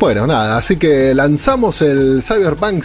Bueno, nada, así que lanzamos el Cyberpunk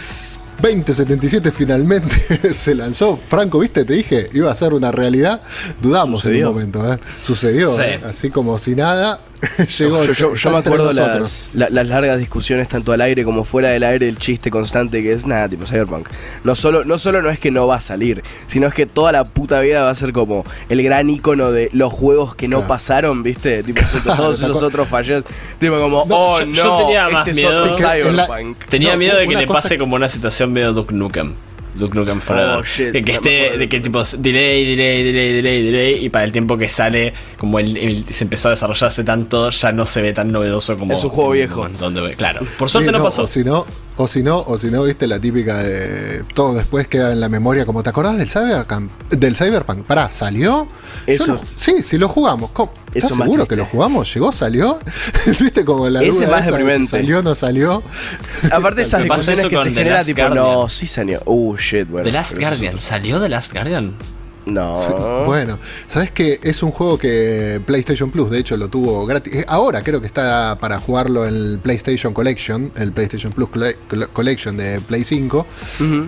2077 finalmente se lanzó. Franco, ¿viste? Te dije, iba a ser una realidad. Dudamos en un momento, ¿eh? Sucedió, ¿eh? así como si nada. Llegó. Yo, me acuerdo las, las, largas discusiones, tanto al aire como fuera del aire, el chiste constante que es nada, tipo Cyberpunk. No solo, no solo no es que no va a salir, sino es que toda la puta vida va a ser como el gran icono de los juegos que no pasaron, ¿viste? Tipo, todos esos otros fallos. Tipo, como, oh no, yo, tenía más este miedo. Cyberpunk. tenía miedo de que le pase como una situación medio Duke Nukem. Duke Nukem Forever. Oh, de que esté, de que tipo delay, delay, delay, delay, delay, y para el tiempo que sale, como el, se empezó a desarrollarse tanto, ya no se ve tan novedoso como. Es un juego viejo. Donde, claro. Por suerte no, pasó. si no, o si no, o si no, viste la típica de todo después queda en la memoria, como te acordás del Cyberpunk, del Cyberpunk. Pará, ¿salió? Eso. sí, sí lo jugamos. ¿Estás seguro que lo jugamos? ¿Llegó? ¿Salió? ¿Viste como la Ese más deprimente. ¿Salió? ¿No salió? Aparte esas discusiones que se genera tipo, no, sí salió. Uh, shit, bueno. The Last Guardian, ¿salió The Last Guardian? No. bueno, ¿sabes que Es un juego que PlayStation Plus, de hecho, lo tuvo gratis. Eh, ahora creo que está para jugarlo en el PlayStation Collection, el PlayStation Plus Collection de Play 5.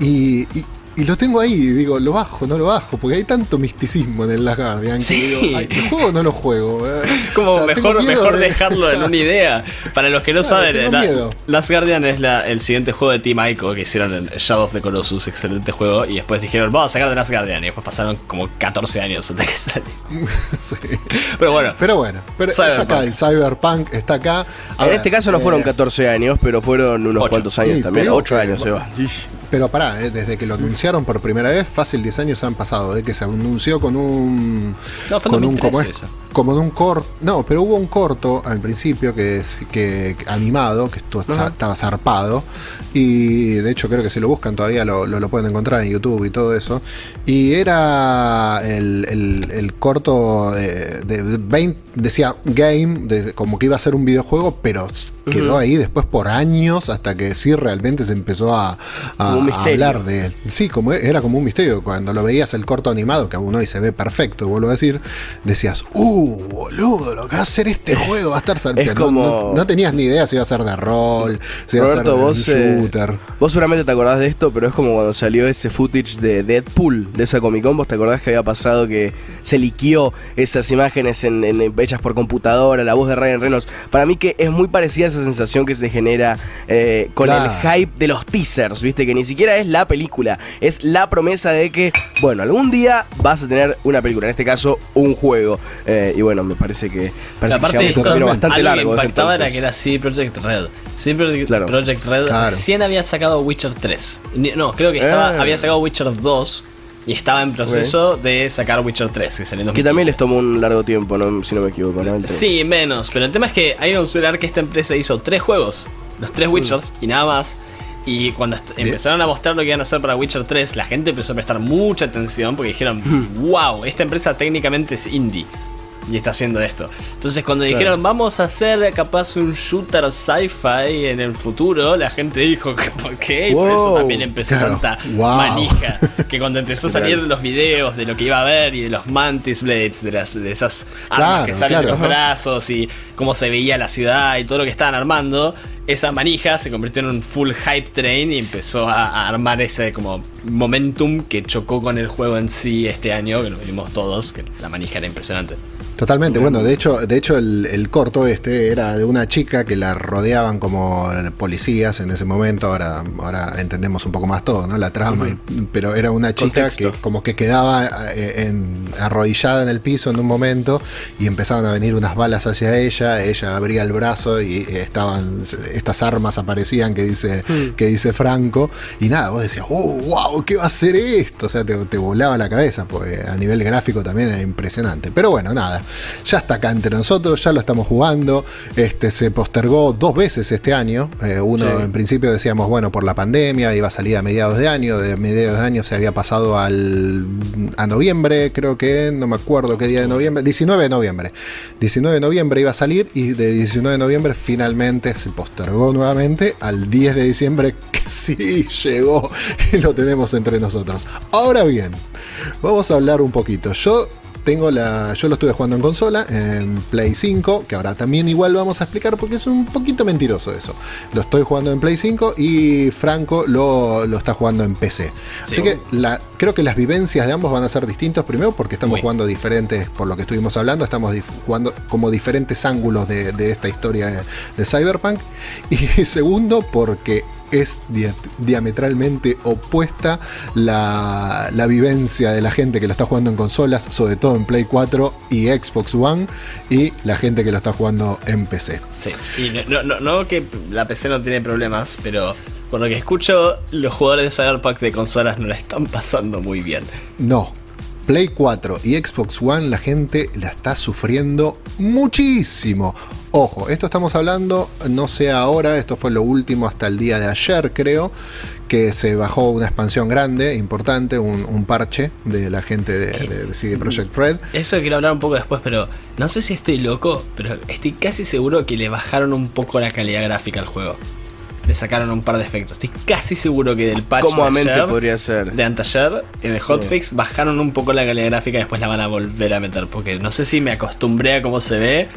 y, y lo tengo ahí, digo, lo bajo, no lo bajo, porque hay tanto misticismo en el Last Guardian que digo, ¿lo juego o no lo juego? Como mejor, mejor dejarlo en una idea. Para los que no saben, Last Guardian es el siguiente juego de Team Ico que hicieron en Shadow of the Colossus, excelente juego, y después dijeron, vamos a sacar de Last Guardian, y después pasaron como 14 años hasta que sale. sí. Pero bueno. Pero bueno, pero está acá, el Cyberpunk está acá. en este caso no fueron 14 eh, años, pero fueron unos cuantos años también. 8 años se va. Pero pará, eh, desde que lo anunciaron por primera vez, fácil 10 años han pasado, de que se anunció con un. No, fue con un como, es, como en un corto. No, pero hubo un corto al principio que es que animado, que esto estaba zarpado. Y de hecho creo que si lo buscan todavía lo, lo, pueden encontrar en YouTube y todo eso. Y era el, el, corto de, de 20, decía game, como que iba a ser un videojuego, pero quedó ahí después por años hasta que sí realmente se empezó a, hablar de él. Sí, como era como un misterio. Cuando lo veías el corto animado, que aún hoy se ve perfecto, vuelvo a decir, decías, uh, boludo, lo que va a hacer este juego va a estar salpiendo. No, tenías ni idea si iba a ser de rol, si iba a ser de vos, eh, shooter. vos seguramente te acordás de esto, pero es como cuando salió ese footage de Deadpool, de esa Comic Con, vos te acordás que había pasado que se liquió esas imágenes en, en hechas por computadora, la voz de Ryan Reynolds. Para mí que es muy parecida a esa sensación que se genera eh, con el hype de los teasers, ¿viste? Que ni siquiera es la película, es la promesa de que, bueno, algún día vas a tener una película, en este caso un juego. Eh, y bueno, me parece que, parece que bastante largo. Lo que impactaba era que era CD Project Red. CD Project, Red recién había sacado Witcher 3. No, creo que estaba, eh. había sacado Witcher 2 y estaba en proceso de sacar Witcher 3, que Que también les tomó un largo tiempo, si no me equivoco, ¿no? Sí, menos. Pero el tema es que hay que considerar que esta empresa hizo tres juegos, los tres Witchers, y nada más. Y cuando empezaron a mostrar lo que iban a hacer para Witcher 3, la gente empezó a prestar mucha atención porque dijeron, wow, esta empresa técnicamente es indie y está haciendo esto. Entonces cuando dijeron vamos a hacer capaz un shooter sci-fi en el futuro, la gente dijo ¿por qué? Y por eso también empezó tanta manija. Que cuando empezó a salir los videos de lo que iba a haber y de los mantis blades, de, las, de esas armas que salen de los brazos y cómo se veía la ciudad y todo lo que estaban armando, esa manija se convirtió en un full hype train y empezó a, armar ese como momentum que chocó con el juego en sí este año, que lo vimos todos, que la manija era impresionante. Totalmente, bueno, de hecho, de hecho el, corto este era de una chica que la rodeaban como policías en ese momento, ahora, ahora entendemos un poco más todo, ¿no? La trama, pero era una chica que como que quedaba eh, en, arrodillada en el piso en un momento y empezaban a venir unas balas hacia ella, ella abría el brazo y estaban, estas armas aparecían que dice, que dice Franco, y nada, vos decías, oh, wow, ¿qué va a ser esto? O sea, te, te volaba la cabeza, porque a nivel gráfico también era impresionante. Pero bueno, nada ya está acá entre nosotros, ya lo estamos jugando. Este se postergó dos veces este año. Eh, uno en principio decíamos, bueno, por la pandemia, iba a salir a mediados de año. De mediados de año se había pasado al, a noviembre, creo que, no me acuerdo qué día de noviembre, 19 de noviembre. 19 de noviembre iba a salir y de 19 de noviembre finalmente se postergó nuevamente al 10 de diciembre, que sí llegó y lo tenemos entre nosotros. Ahora bien, vamos a hablar un poquito. Yo tengo la. Yo lo estuve jugando en consola, en Play 5, que ahora también igual vamos a explicar porque es un poquito mentiroso eso. Lo estoy jugando en Play 5 y Franco lo, lo está jugando en PC. Así que la, creo que las vivencias de ambos van a ser distintos. Primero, porque estamos Muy. jugando diferentes, por lo que estuvimos hablando, estamos jugando como diferentes ángulos de, de esta historia de, de Cyberpunk. Y segundo, porque es dia- diametralmente opuesta la, la vivencia de la gente que lo está jugando en consolas, sobre todo en Play 4 y Xbox One, y la gente que lo está jugando en PC. Sí. Y no, no, no, no que la PC no tiene problemas, pero por lo que escucho, los jugadores de Cyberpunk de consolas no la están pasando muy bien. No. Play 4 y Xbox One la gente la está sufriendo muchísimo. Ojo, esto estamos hablando, no sé ahora, esto fue lo último hasta el día de ayer creo, que se bajó una expansión grande, importante, un, un parche de la gente de, de- de CD Projekt Red. Eso quiero hablar un poco después, pero no sé si estoy loco, pero estoy casi seguro que le bajaron un poco la calidad gráfica al juego. Le sacaron un par de efectos. Estoy casi seguro que del patch de Cómodamente ayer, podría ser. de anteayer, en el hotfix, bajaron un poco la calidad gráfica y después la van a volver a meter. Porque no sé si me acostumbré a cómo se ve,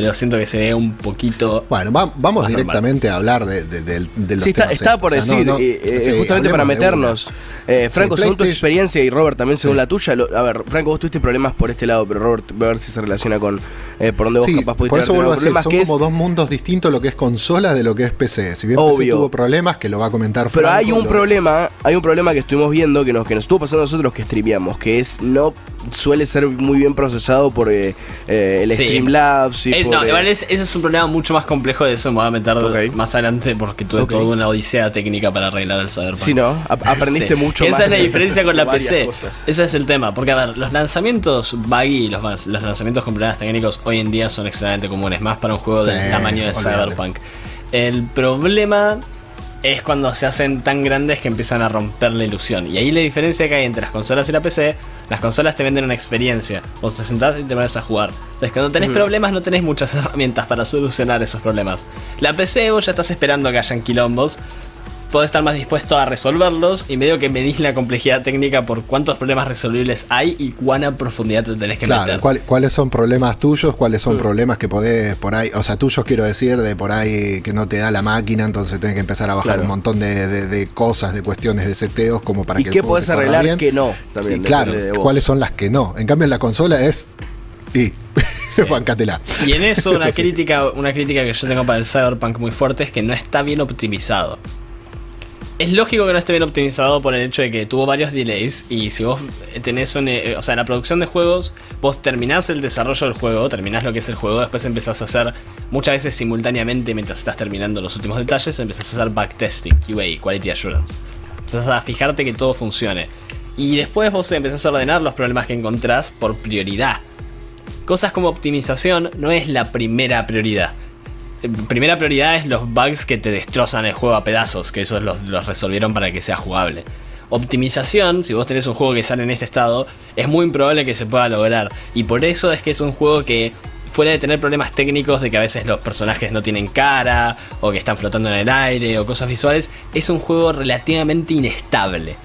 pero siento que se ve un poquito. Bueno, va- vamos Más directamente a hablar de, de- de- de los Sí, está, temas estaba estos. por O sea, decir, no- no- eh, eh, sí, justamente para meternos. Eh, Franco, Sí, según tu experiencia y Robert también según Sí. la tuya, lo- a ver, Franco, vos tuviste problemas por este lado, pero Robert, voy a ver si se relaciona con eh, por donde vos Sí, capaz pudiste por eso vuelvo a decir, problemas, son que es- como dos mundos distintos lo que es consolas de lo que es PC. Si bien PC Obvio. tuvo problemas, que lo va a comentar Pero hay Franco, un lo- problema, hay un problema que estuvimos viendo que nos, que nos estuvo pasando a nosotros que streameamos, que es no suele ser muy bien procesado por eh, eh, el Sí. Streamlabs y Eh, por, no, eh, igual es- ese es un problema mucho más complejo de eso. Me voy a meter más adelante porque tuve Ok. toda una odisea técnica para arreglar el Cyberpunk. Sí, ¿no? A- aprendiste Sí. mucho Esa más es la diferencia con la PC. cosas. Ese es el tema. Porque, a ver, los lanzamientos buggy, los, los lanzamientos con problemas técnicos hoy en día son extremadamente comunes. Más para un juego del Sí, tamaño de. Cyberpunk. El problema es cuando se hacen tan grandes que empiezan a romper la ilusión. Y ahí la diferencia que hay entre las consolas y la PC, las consolas te venden una experiencia. Vos te sentás y te pones a jugar. Entonces cuando tenés problemas no tenés muchas herramientas para solucionar esos problemas. La PC vos ya estás esperando que hayan quilombos. Podés estar más dispuesto a resolverlos y medio que medís la complejidad técnica por cuántos problemas resolubles hay y cuánta profundidad te tenés que Claro, meter. ¿cuál- ¿cuáles son problemas tuyos? ¿Cuáles Mm. son problemas que podés por ahí? O sea, tuyos quiero decir, de por ahí que no te da la máquina, entonces tenés que empezar a bajar Claro. un montón de, de- de cosas, de cuestiones de seteos como para ¿Y que qué podés arreglar bien. que no? Y También claro, de. ¿cuáles son las que no? En cambio, en la consola es. Y. bancátela. Y en eso una Eso sí. crítica, una crítica que yo tengo para el Cyberpunk muy fuerte es que no está bien optimizado. Es lógico que no esté bien optimizado por el hecho de que tuvo varios delays y si vos tenés un... eh, O sea, la producción de juegos, vos terminás el desarrollo del juego, terminás lo que es el juego, después empezás a hacer muchas veces simultáneamente mientras estás terminando los últimos detalles, empezás a hacer backtesting, QA, Quality Assurance. Empezás a fijarte que todo funcione. Y después vos empezás a ordenar los problemas que encontrás por prioridad. Cosas como optimización no es la primera prioridad. Primera prioridad es los bugs que te destrozan el juego a pedazos, que esos los, los resolvieron para que sea jugable. Optimización, si vos tenés un juego que sale en este estado, es muy improbable que se pueda lograr. Y por eso es que es un juego que, fuera de tener problemas técnicos de que a veces los personajes no tienen cara, o que están flotando en el aire, o cosas visuales, es un juego relativamente inestable.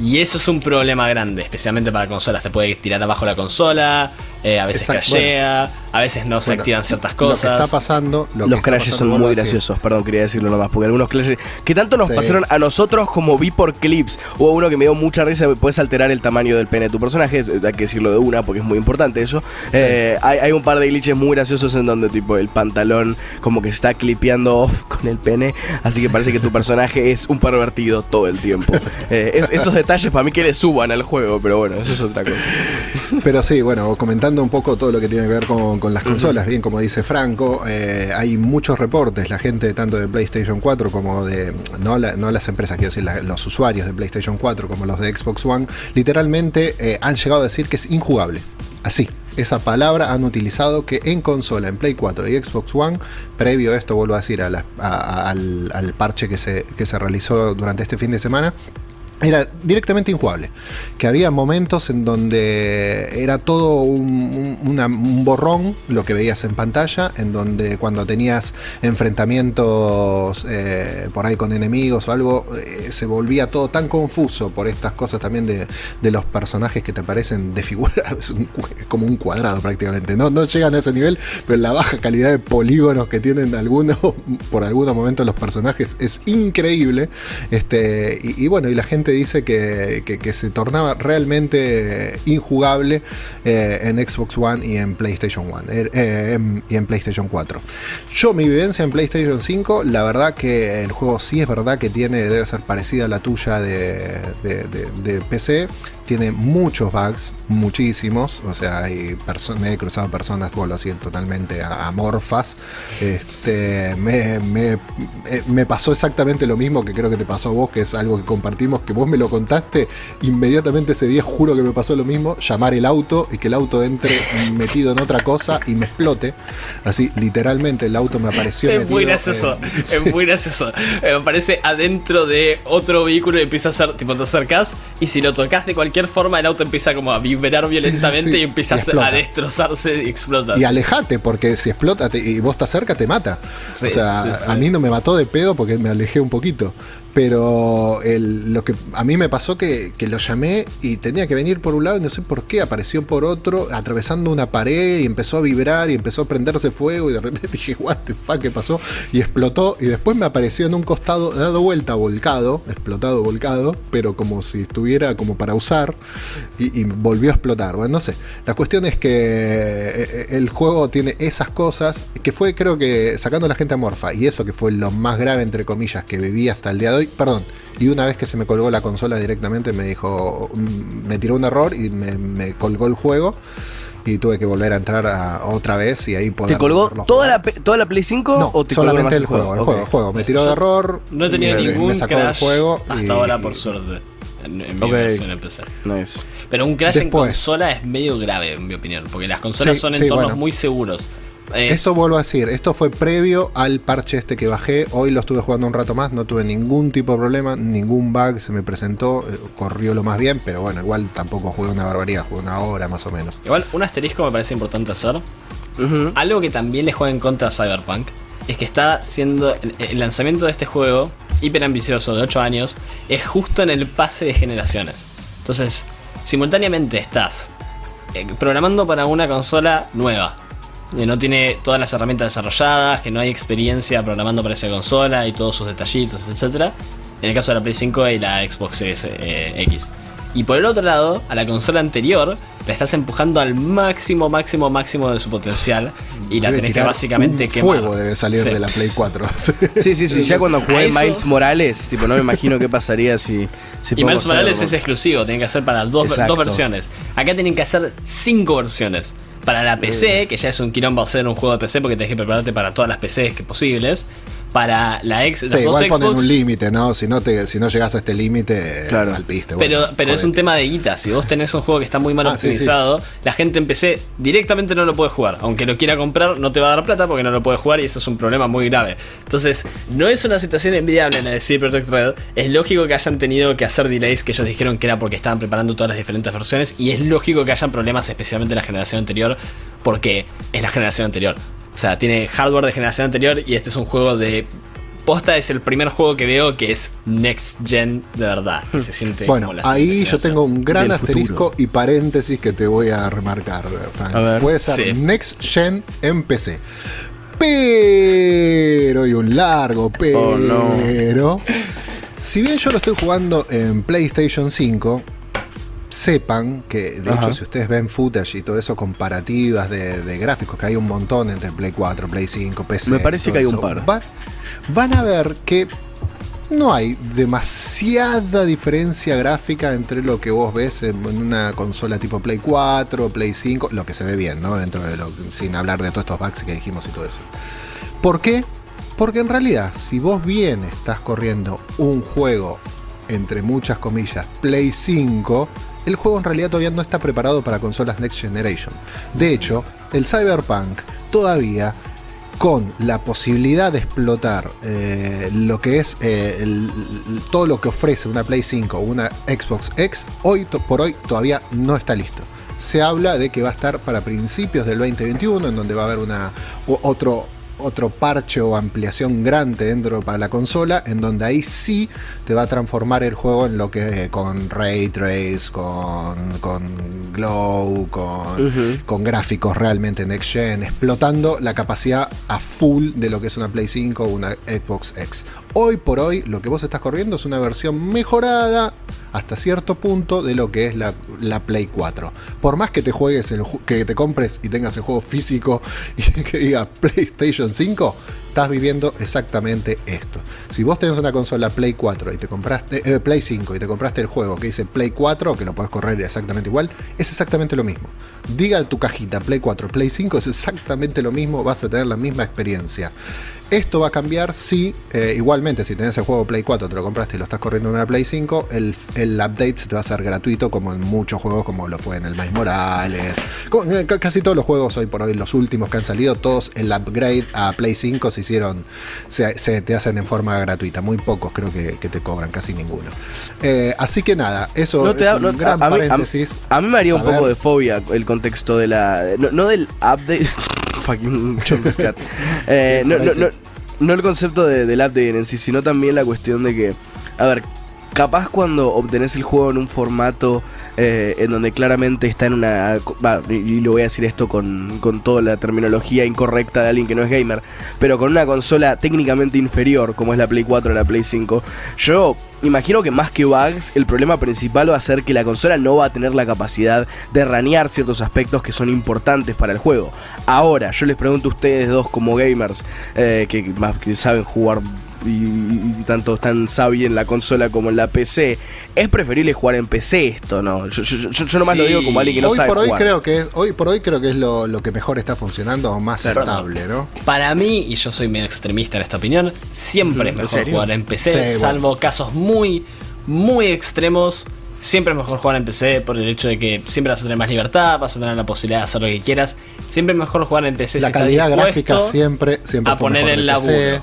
Y eso es un problema grande, especialmente para consolas. Se puede tirar abajo la consola, eh, a veces Exacto, crashea, a veces no se Bueno, activan ciertas Lo que está cosas. pasando. lo los crashes pasando, son muy graciosos, perdón, quería decirlo nomás, porque algunos crashes que tanto nos Sí. pasaron a nosotros como vi por clips. Hubo uno que me dio mucha risa, puedes alterar el tamaño del pene de tu personaje, hay que decirlo de una porque es muy importante eso. Eh, hay, hay un par de glitches muy graciosos en donde tipo el pantalón como que está clipeando off con el pene, así que parece que tu personaje es un pervertido todo el tiempo. Eh, es- esos detalles para mí que le suban al juego, pero bueno, eso es otra cosa. Pero sí, bueno, un poco todo lo que tiene que ver con, con las consolas, bien como dice Franco, eh, hay muchos reportes, la gente tanto de PlayStation 4 como de, no, la- no las empresas, quiero decir, la- los usuarios de PlayStation 4 como los de Xbox One, literalmente eh, han llegado a decir que es injugable. Así, esa palabra han utilizado que en consola, en Play 4 y Xbox One, previo a esto, vuelvo a decir, a la- a- a- al, al parche que se, que se realizó durante este fin de semana, era directamente injugable. Que había momentos en donde era todo un, borrón lo que veías en pantalla, en donde cuando tenías enfrentamientos eh, por ahí con enemigos o algo, eh, se volvía todo tan confuso por estas cosas también de, de los personajes que te parecen desfigurados, un cu- como un cuadrado prácticamente. No, no llegan a ese nivel, pero la baja calidad de polígonos que tienen algunos, por algunos momentos los personajes es increíble. Este, y bueno, y la gente dice que, se tornaba realmente injugable eh, en Xbox One y en PlayStation One eh, eh, en- y en PlayStation 4. Yo, mi vivencia en PlayStation 5, la verdad que el juego sí es verdad que tiene, debe ser parecida a la tuya de- de PC. Tiene muchos bugs, muchísimos. O sea, hay me he cruzado personas, vuelvo así, totalmente a- amorfas. Este, me, me- eh, me pasó exactamente lo mismo que creo que te pasó a vos, que es algo que compartimos, que vos me lo contaste. Inmediatamente ese día juro que me pasó lo mismo. Llamar el auto y que el auto entre metido en otra cosa y me explote. Así, literalmente, el auto me apareció. Es muy gracioso, es muy gracioso. Eh, Me aparece adentro de otro vehículo y empieza a hacer, tipo, te acercas y si lo tocas de cualquier forma, el auto empieza como a vibrar violentamente sí. y empieza Y a- destrozarse y explota. Y alejate, porque si explota te- y vos estás cerca, te mata. O sea, a mí no me mató de pedo porque me alejé un poquito. Pero lo que a mí me pasó que, que lo llamé y tenía que venir por un lado y no sé por qué, apareció por otro, atravesando una pared y empezó a vibrar y empezó a prenderse fuego y de repente dije, what the fuck, ¿qué pasó? Y explotó y después me apareció en un costado, dado vuelta, volcado, explotado, volcado, pero como si estuviera como para usar y, y volvió a explotar. Bueno, no sé. La cuestión es que eh, el juego tiene esas cosas que fue, creo que, sacando a la gente amorfa y eso que fue lo más grave, entre comillas, que viví hasta el día de hoy. Perdón. Y una vez que se me colgó la consola directamente, me dijo, mm, me tiró un error y me, me colgó el juego. Y tuve que volver a entrar a- otra vez y ahí poder ¿Te colgó toda la, toda la Play 5 No, o te colgó solamente el juego, el juego, el juego. Me tiró de error. No he tenido me, me ningún sacó crash del juego. hasta y- ahora, por suerte, en, en mi versión en PC. Nice. Pero un crash en consola es medio grave, en mi opinión, porque las consolas Sí, son sí, entornos bueno. muy seguros. Es- Esto vuelvo a decir, esto fue previo al parche este que bajé. Hoy lo estuve jugando un rato más, no tuve ningún tipo de problema, ningún bug se me presentó, eh, corrió lo más bien, pero bueno, igual tampoco jugué una barbaridad, jugué una hora más o menos. Igual, un asterisco me parece importante hacer. Algo que también le juega en contra a Cyberpunk es que está siendo el, el lanzamiento de este juego hiper ambicioso de 8 años es justo en el pase de generaciones. Entonces, simultáneamente estás eh, programando para una consola nueva. Que no tiene todas las herramientas desarrolladas, que no hay experiencia programando para esa consola y todos sus detallitos, etc. En el caso de la Play 5 y la Xbox Series eh, X. Y por el otro lado, a la consola anterior la estás empujando al máximo, máximo, máximo de su potencial. Y la Debe tenés que básicamente un quemar. fuego debe salir Sí. de la Play 4. Sí, sí, sí. Ya cuando jugué eso- Miles Morales, tipo, no me imagino qué pasaría si. si Y Miles Morales es exclusivo, tienen que hacer para dos, dos versiones. Acá tienen que hacer cinco versiones. Para la PC, que ya es un quilombo hacer un juego de PC porque tenés que prepararte para todas las PCs que posibles. Para la ex, las Sí, dos igual ponen Xbox. un límite, ¿no? Si no, te, si no llegas a este límite, Claro. al piste. Pero, bueno, pero es un tema de guita. Si vos tenés un juego que está muy mal Ah, sí, sí. optimizado, la gente en PC directamente no lo puede jugar. Aunque lo quiera comprar, no te va a dar plata porque no lo puede jugar y eso es un problema muy grave. Entonces, no es una situación envidiable la de CD Projekt Red. Es lógico que hayan tenido que hacer delays que ellos dijeron que era porque estaban preparando todas las diferentes versiones. Y es lógico que hayan problemas, especialmente en la generación anterior, porque es la generación anterior. O sea, tiene hardware de generación anterior y este es un juego de. Posta es el primer juego que veo que es next gen de verdad. Que se siente Bueno, como la ahí yo tengo un gran asterisco futuro. y paréntesis que te voy a remarcar, Frank. A ver. Puede ser Sí. Next Gen en PC. Pero, y un largo pero. Oh, no. Si bien yo lo estoy jugando en PlayStation 5, sepan que, de Ajá. hecho, si ustedes ven footage y todo eso, comparativas de, de gráficos, que hay un montón entre Play 4, Play 5, PC. Me parece que hay un par. va- van a ver que no hay demasiada diferencia gráfica entre lo que vos ves en en una consola tipo Play 4, Play 5, lo que se ve bien, ¿no? Dentro de lo, sin hablar de todos estos bugs que dijimos y todo eso. ¿Por qué? Porque en realidad, si vos bien estás corriendo un juego, entre muchas comillas, Play 5, el juego en realidad todavía no está preparado para consolas Next Generation. De hecho, el Cyberpunk todavía con la posibilidad de explotar eh, lo que es eh, todo lo que ofrece una Play 5 o una Xbox X, hoy por hoy todavía no está listo. Se habla de que va a estar para principios del 2021, en donde va a haber una, otro, otro parche o ampliación grande dentro para la consola, en donde ahí sí te va a transformar el juego en lo que con ray trace, con, con glow, con, con gráficos realmente next gen, explotando la capacidad a full de lo que es una Play 5 o una Xbox X. Hoy por hoy lo que vos estás corriendo es una versión mejorada hasta cierto punto de lo que es la, la Play 4. Por más que te juegues el que te compres y tengas el juego físico y que diga PlayStation 5, estás viviendo exactamente esto. Si vos tenés una consola Play 4 y te compraste eh, Play 5 y te compraste el juego que dice Play 4, que lo puedes correr exactamente igual, es exactamente lo mismo. Diga tu cajita Play 4, Play 5 es exactamente lo mismo, vas a tener la misma experiencia. Esto va a cambiar si, eh, igualmente, si tenés el juego Play 4, te lo compraste y lo estás corriendo en una Play 5, el, el update te va a hacer gratuito, como en muchos juegos, como lo fue en el Miles Morales. ca- casi todos los juegos hoy por hoy, los últimos que han salido, todos el upgrade a Play 5 se hicieron, se, se te hacen en forma gratuita. Muy pocos creo que, que te cobran, casi ninguno. Eh, así que nada, eso No te es un no- gran a, mí, a- paréntesis. a mí me haría un poco de fobia el contexto de la. No, no del update. fucking Cat. Eh, no, no, no, no el concepto de- del update en sí, sino también la cuestión de que. A ver, capaz cuando obtenés el juego en un formato eh, en donde claramente está en una... va, y, lo voy a decir esto con, con toda la terminología incorrecta de alguien que no es gamer, pero con una consola técnicamente inferior como es la Play 4 o la Play 5, yo imagino que más que bugs, el problema principal va a ser que la consola no va a tener la capacidad de ranear ciertos aspectos que son importantes para el juego. Ahora, yo les pregunto a ustedes dos como gamers, eh, que, que saben jugar y, y tanto tan sabi en la consola como en la PC, es preferible jugar en PC esto, ¿no? Yo, yo, yo- yo nomás lo digo como alguien que no hoy sabe por hoy jugar. creo que es, hoy por hoy creo que es lo, lo que mejor está funcionando o más Claro. estable, ¿no? Para mí, y yo soy medio extremista en esta opinión, siempre es ¿En mejor serio? jugar en PC, Sí, bueno. salvo casos muy, muy extremos. Siempre es mejor jugar en PC por el hecho de que siempre vas a tener más libertad, vas a tener la posibilidad de hacer lo que quieras. Siempre es mejor jugar en PC La si calidad gráfica siempre, siempre a fue poner mejor el de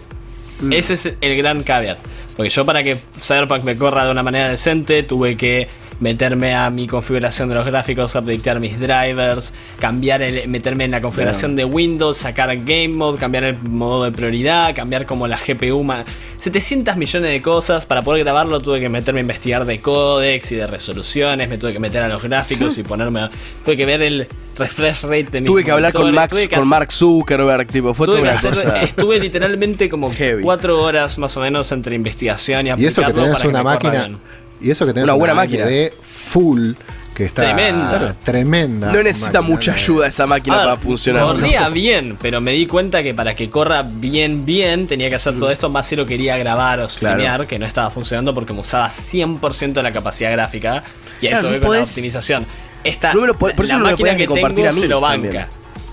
Laburo. Ese es el gran caveat. Porque yo para que Cyberpunk me corra de una manera decente tuve que meterme a mi configuración de los gráficos, updatear mis drivers, cambiar el, meterme en la configuración de Windows, sacar Game Mode, cambiar el modo de prioridad, cambiar como la GPU, ma- 700 millones de cosas. Para poder grabarlo tuve que meterme a investigar de codecs y de resoluciones, me tuve que meter a los gráficos y ponerme a- tuve que ver el refresh rate de mis Tuve que hablar con Max, que con hacer- Mark Zuckerberg, tipo, fue toda que una hacer- cosa. estuve literalmente como Heavy. cuatro horas más o menos entre investigación y Y eso que tenés para una me corra máquina. bien. Y eso que tenés Una una, buena máquina máquina. de full que está Tremenda. tremenda. No necesita mucha ayuda esa máquina A ver, para funcionar. Corría bien, pero me di cuenta que para que corra bien, bien, tenía que hacer todo esto, más si lo quería grabar o Claro. streamear, que no estaba funcionando porque me usaba 100% de la capacidad gráfica. Y a Claro, eso no con la optimización. Esta, No me lo por la eso no lo máquina que compartir tengo a mí se lo banca.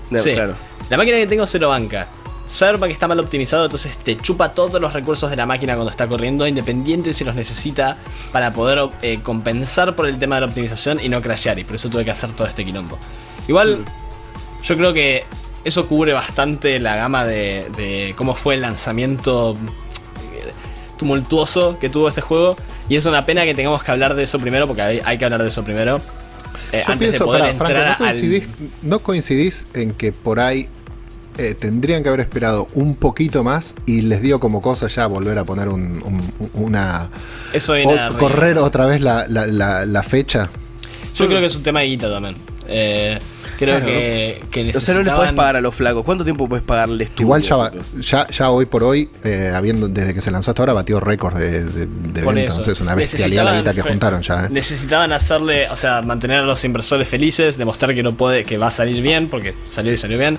No, Sí. claro. La máquina que tengo se lo banca. Cyberpunk está mal optimizado, entonces te chupa todos los recursos de la máquina cuando está corriendo, independiente si los necesita para poder eh, compensar por el tema de la optimización y no crashear. Y por eso tuve que hacer todo este quilombo. Igual, Mm. yo creo que eso cubre bastante la gama de, de cómo fue el lanzamiento eh, tumultuoso que tuvo este juego. Y es una pena que tengamos que hablar de eso primero, porque hay, hay que hablar de eso primero. eh, Yo antes pienso, de poder pará, Franco, entrar ¿no al- coincidís, no coincidís en que por ahí eh, tendrían que haber esperado un poquito más y les dio como cosa ya volver a poner un- un- una. Eso o correr otra vez la, la- la- la fecha? Yo creo que es un tema de guita también. Eh, creo Claro. que, que O sea, no les necesitaban- podés pagar a los flacos. ¿Cuánto tiempo podés pagarles tú? Igual ya, va- ya, ya hoy por hoy, eh, habiendo desde que se lanzó hasta ahora, batió récords de, de, de ventas. eso. O sea, es una bestialidad la guita que Necesitaban juntaron ya. eh. Necesitaban hacerle, o sea, mantener a los inversores felices, demostrar que no puede, que va a salir bien, porque salió y salió bien.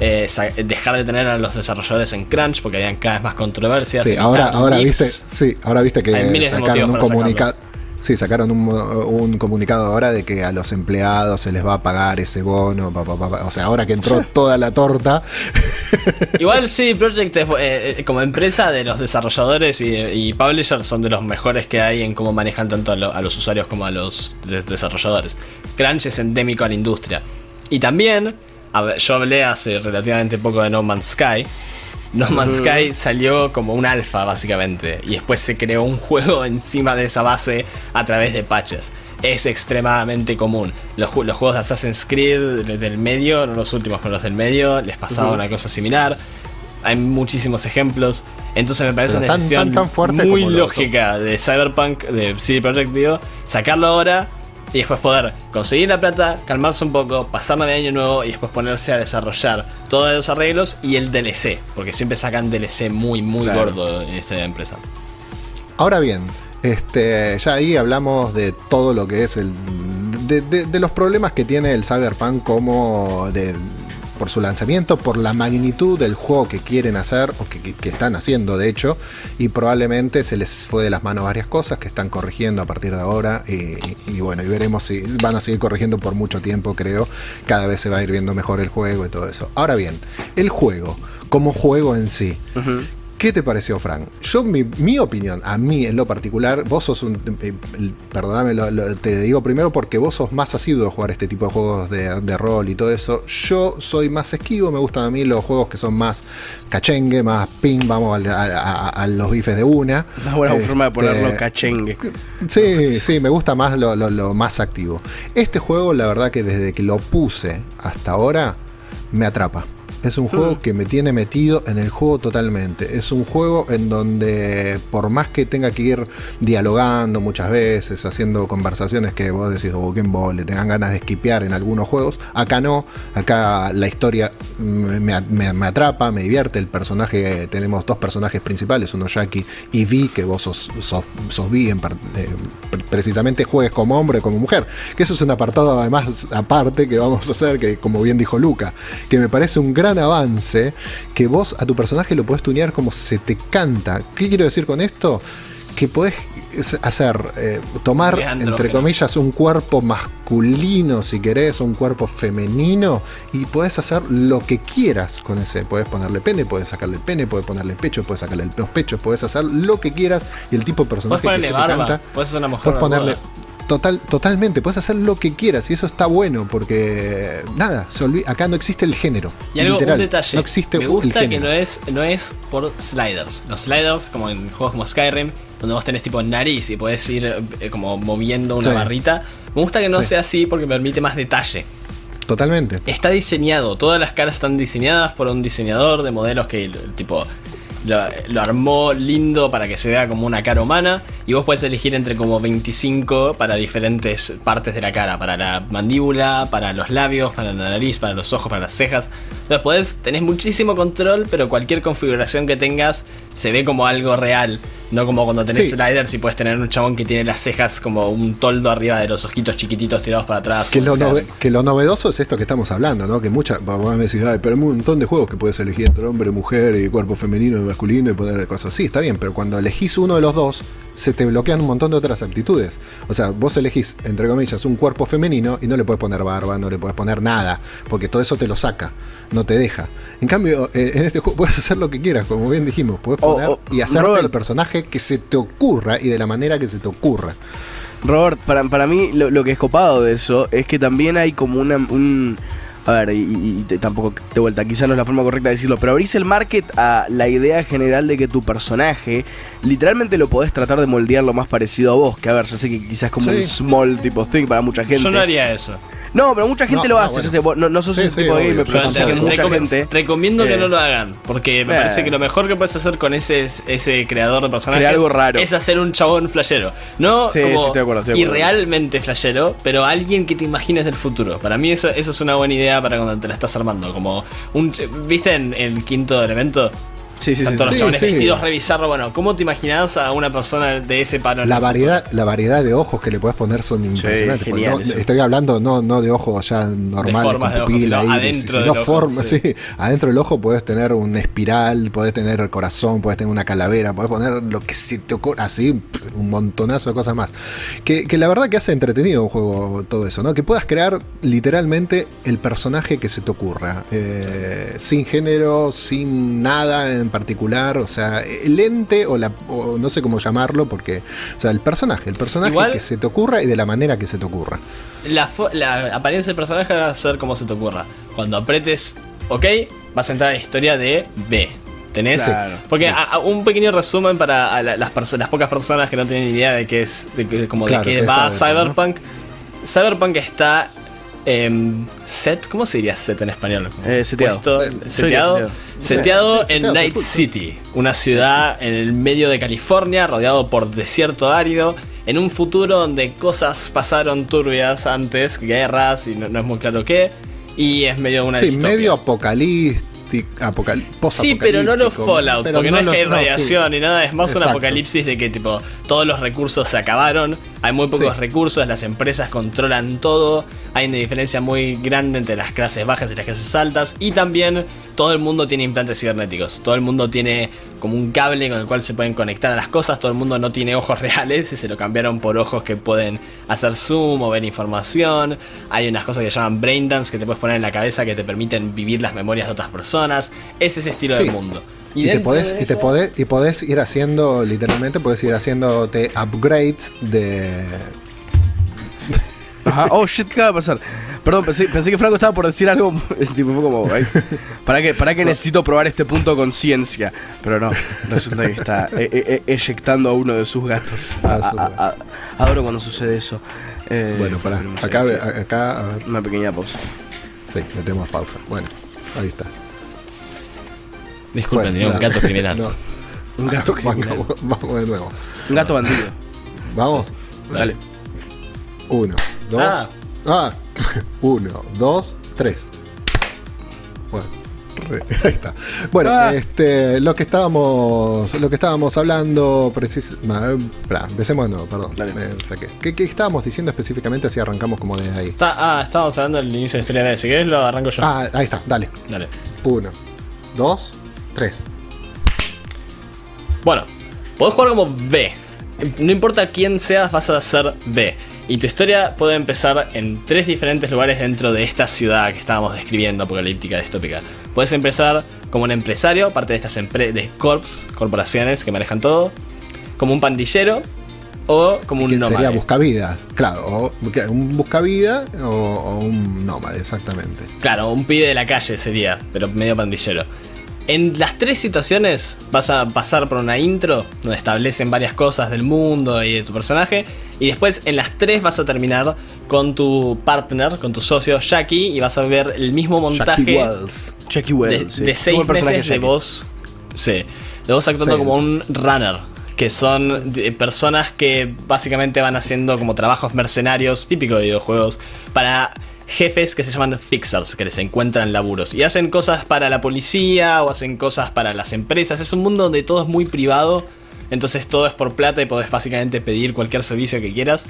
Eh, dejar de tener a los desarrolladores en crunch, porque habían cada vez más controversias. Sí, ahora, ahora leaks. viste, sí, ahora viste que sacaron un comunicado. Sí, sacaron un, comunicado ahora de que a los empleados se les va a pagar ese bono. pa, pa, pa, pa. O sea, ahora que entró toda la torta. Igual sí, Project eh, eh, como empresa de los desarrolladores y, y publishers son de los mejores que hay en cómo manejan tanto a, lo- a los usuarios como a los des- desarrolladores. Crunch es endémico a la industria. Y también yo hablé hace relativamente poco de No Man's Sky. No Man's Sky salió como un alfa básicamente y después se creó un juego encima de esa base a través de patches. Es extremadamente común. Los, los juegos de Assassin's Creed del medio, no los últimos, pero los del medio, les pasaba una cosa similar. Hay muchísimos ejemplos. Entonces me parece una decisión muy lógica de Cyberpunk, de CD Projekt, digo, sacarlo ahora y después poder conseguir la plata, calmarse un poco, pasarme de año nuevo y después ponerse a desarrollar todos los arreglos y el DLC, porque siempre sacan DLC muy, muy gordo en esta empresa. Ahora bien, este, ya ahí hablamos de todo lo que es el. de, de los problemas que tiene el Cyberpunk como de, por su lanzamiento, por la magnitud del juego que quieren hacer, o que, están haciendo de hecho, y probablemente se les fue de las manos varias cosas que están corrigiendo a partir de ahora, y, bueno, y veremos si van a seguir corrigiendo por mucho tiempo, creo, cada vez se va a ir viendo mejor el juego y todo eso. Ahora bien, el juego, como juego en sí, ¿Qué te pareció, Frank? Yo, mi, opinión, a mí en lo particular, vos sos un. Eh, perdóname, te digo primero porque vos sos más asiduo a jugar este tipo de juegos de, rol y todo eso. Yo soy más esquivo, me gustan a mí los juegos que son más cachengue, más ping, vamos a, los bifes de una. Una buena forma de ponerlo este, cachengue. Sí, sí, me gusta más lo, lo más activo. Este juego, la verdad que desde que lo puse hasta ahora, me atrapa. Es un juego mm. que me tiene metido en el juego totalmente. Es un juego en donde por más que tenga que ir dialogando muchas veces, haciendo conversaciones que vos decís, oh, Game le tengan ganas de esquipear en algunos juegos, acá no. Acá la historia me, atrapa, me divierte. El personaje, tenemos dos personajes principales, uno Jackie y Vi, que vos sos, sos, Vi, en eh, precisamente juegues como hombre o como mujer. Que eso es un apartado además aparte que vamos a hacer, que como bien dijo Luca, que me parece un gran avance que vos a tu personaje lo podés tunear como se te canta. ¿Qué quiero decir con esto? Que podés hacer, eh, tomar, entre comillas, un cuerpo masculino, si querés, un cuerpo femenino, y podés hacer lo que quieras con ese. Podés ponerle pene, podés sacarle el pene, podés ponerle pecho, podés sacarle los pechos, podés hacer lo que quieras, y el tipo de personaje que se te canta, podés, una mujer ponerle Total, totalmente, puedes hacer lo que quieras y eso está bueno porque nada, acá no existe el género. Y algo, un detalle, no existe me gusta que no es, no es por sliders. Los sliders, como en juegos como Skyrim, donde vos tenés tipo nariz y podés ir eh, como moviendo una barrita, me gusta que no sea así porque permite más detalle. Totalmente. Está diseñado, todas las caras están diseñadas por un diseñador de modelos que tipo lo, armó lindo para que se vea como una cara humana. Y vos puedes elegir entre como 25 para diferentes partes de la cara. Para la mandíbula, para los labios, para la nariz, para los ojos, para las cejas. Entonces podés, tenés muchísimo control, pero cualquier configuración que tengas se ve como algo real. No como cuando tenés sliders y puedes tener un chabón que tiene las cejas como un toldo arriba de los ojitos chiquititos tirados para atrás. Que, lo, que lo, novedoso es esto que estamos hablando, ¿no? Que muchas, vamos a decir, pero hay un montón de juegos que puedes elegir entre hombre, mujer y cuerpo femenino y masculino y poner cosas. Sí, está bien, pero cuando elegís uno de los dos, se te bloquean un montón de otras aptitudes. O sea, vos elegís, entre comillas, un cuerpo femenino y no le puedes poner barba, no le puedes poner nada, porque todo eso te lo saca, no te deja. En cambio, eh, en este juego puedes hacer lo que quieras, como bien dijimos, puedes poner y hacerte el personaje que se te ocurra y de la manera que se te ocurra. Robert, para, para mí lo, que es copado de eso es que también hay como una, un... A ver, y, tampoco de vuelta, quizá no es la forma correcta de decirlo, pero abrís el market a la idea general de que tu personaje literalmente lo podés tratar de moldear lo más parecido a vos. Que a ver, yo sé que quizás como un small tipo thing para mucha gente. Yo no haría eso. No, pero mucha gente lo hace. no, no, sos ese tipo de gamer, pero sé que mucha gente. Recomiendo que eh, no lo hagan. Porque me parece que lo mejor que puedes hacer con ese, ese creador de personajes algo raro. es hacer un chabón flashero. No como y realmente flashero, pero alguien que te imagines del futuro. Para mí eso, eso es una buena idea para cuando te la estás armando. Como un. ¿Viste en el quinto elemento? Sí, sí, Tanto los chavales vestidos, revisarlo. Bueno, ¿cómo te imaginas a una persona de ese palo? La variedad, la variedad de ojos que le puedes poner son impresionantes. estoy hablando no, no de ojos ya normales, con pupila, adentro del ojo, sí. adentro del ojo puedes tener una espiral, puedes tener el corazón, puedes tener una calavera, puedes poner lo que se te ocurra, así, un montonazo de cosas más. Que, que la verdad que hace entretenido un juego todo eso, ¿no? Que puedas crear literalmente el personaje que se te ocurra. Eh, sin género, sin nada en en particular, o sea, el ente o, la, o no sé cómo llamarlo, porque, o sea, el personaje, el personaje Igual- que se te ocurra y de la manera que se te ocurra. La, apariencia del personaje va a ser como se te ocurra. Cuando apretes OK, vas a entrar a la historia de B. ¿Tenés? Claro. Porque a- a- un pequeño resumen para a la- las, perso- las pocas personas que no tienen idea de qué es, de, qué- como Claro, de qué ¿qué es va Cyberpunk, Cyberpunk. Cyberpunk está em, set, ¿cómo se diría set en español? Eh, seteado. Puesto- Eh, seteado, diría seteado Sí, sí, en Night. City, una ciudad en el medio de California, rodeado por desierto árido, en un futuro donde cosas pasaron turbias antes, guerras y no, no es muy claro qué, y es medio una Sí, distopia. medio apocalíptico, Sí, pero no los pero porque no, es los- que hay no, sí. radiación ni nada, es más un apocalipsis de que tipo todos los recursos se acabaron, hay muy pocos Sí. recursos, las empresas controlan todo, hay una diferencia muy grande entre las clases bajas y las clases altas y también todo el mundo tiene implantes cibernéticos, todo el mundo tiene como un cable con el cual se pueden conectar a las cosas, todo el mundo no tiene ojos reales y se lo cambiaron por ojos que pueden hacer zoom o ver información, hay unas cosas que se llaman brain dance que te puedes poner en la cabeza que te permiten vivir las memorias de otras personas, es ese estilo Sí. del mundo. Y, te podés, de y te podés, y podés ir haciendo, literalmente, podés ir haciéndote upgrades de. Ajá. Oh shit, ¿qué acaba de pasar? Perdón, pensé, pensé que Franco estaba por decir algo. tipo, fue como. ay, ¿Para qué, para qué necesito probar este punto con ciencia? Pero no, resulta que está eh, eyectando a uno de sus gatos. A- Ah, a- adoro cuando sucede eso. Eh, Bueno, pará. Acá, acá, a ver. Una pequeña pausa. Sí, le tenemos pausa. Bueno, ahí está. Disculpen, Bueno, tenía un gato criminal. No. Un gato Vamos, criminal. Vamos de nuevo. Un gato bandido. Vamos. Dale. Uno, dos. Ah. Ah. Uno, dos, tres. Bueno. re- Ahí está. Bueno, Ah. este, lo que estábamos, lo que estábamos hablando, precis- ma- pará, empecemos de nuevo, perdón, Dale. me saqué. ¿Qué, qué estábamos diciendo específicamente si arrancamos como desde ahí? Está- ah, estábamos hablando del inicio de la historia de Si querés lo arranco yo. Ah, ahí está, dale. Dale. Uno, dos, tres. Bueno, podés jugar como B. No importa quién seas, vas a ser B. Y tu historia puede empezar en tres diferentes lugares dentro de esta ciudad que estábamos describiendo, apocalíptica, distópica. Puedes empezar como un empresario, parte de estas de corps, corporaciones que manejan todo, como un pandillero o como un que sería buscavida, claro, o, un buscavida o, o un nómade, exactamente. Claro, un pibe de la calle sería, pero medio pandillero. En las tres situaciones vas a pasar por una intro donde establecen varias cosas del mundo y de tu personaje. Y después en las tres vas a terminar con tu partner, con tu socio Jackie. Y vas a ver el mismo Jackie montaje Wells. Jackie de, Wells. sí. de Qué seis meses de Jackie. vos. Sí, de vos actuando Sí. como un runner. Que son de- personas que básicamente van haciendo como trabajos mercenarios, típico de videojuegos, para jefes que se llaman fixers, que les encuentran laburos. Y hacen cosas para la policía o hacen cosas para las empresas. Es un mundo donde todo es muy privado. Entonces todo es por plata y podés básicamente pedir cualquier servicio que quieras.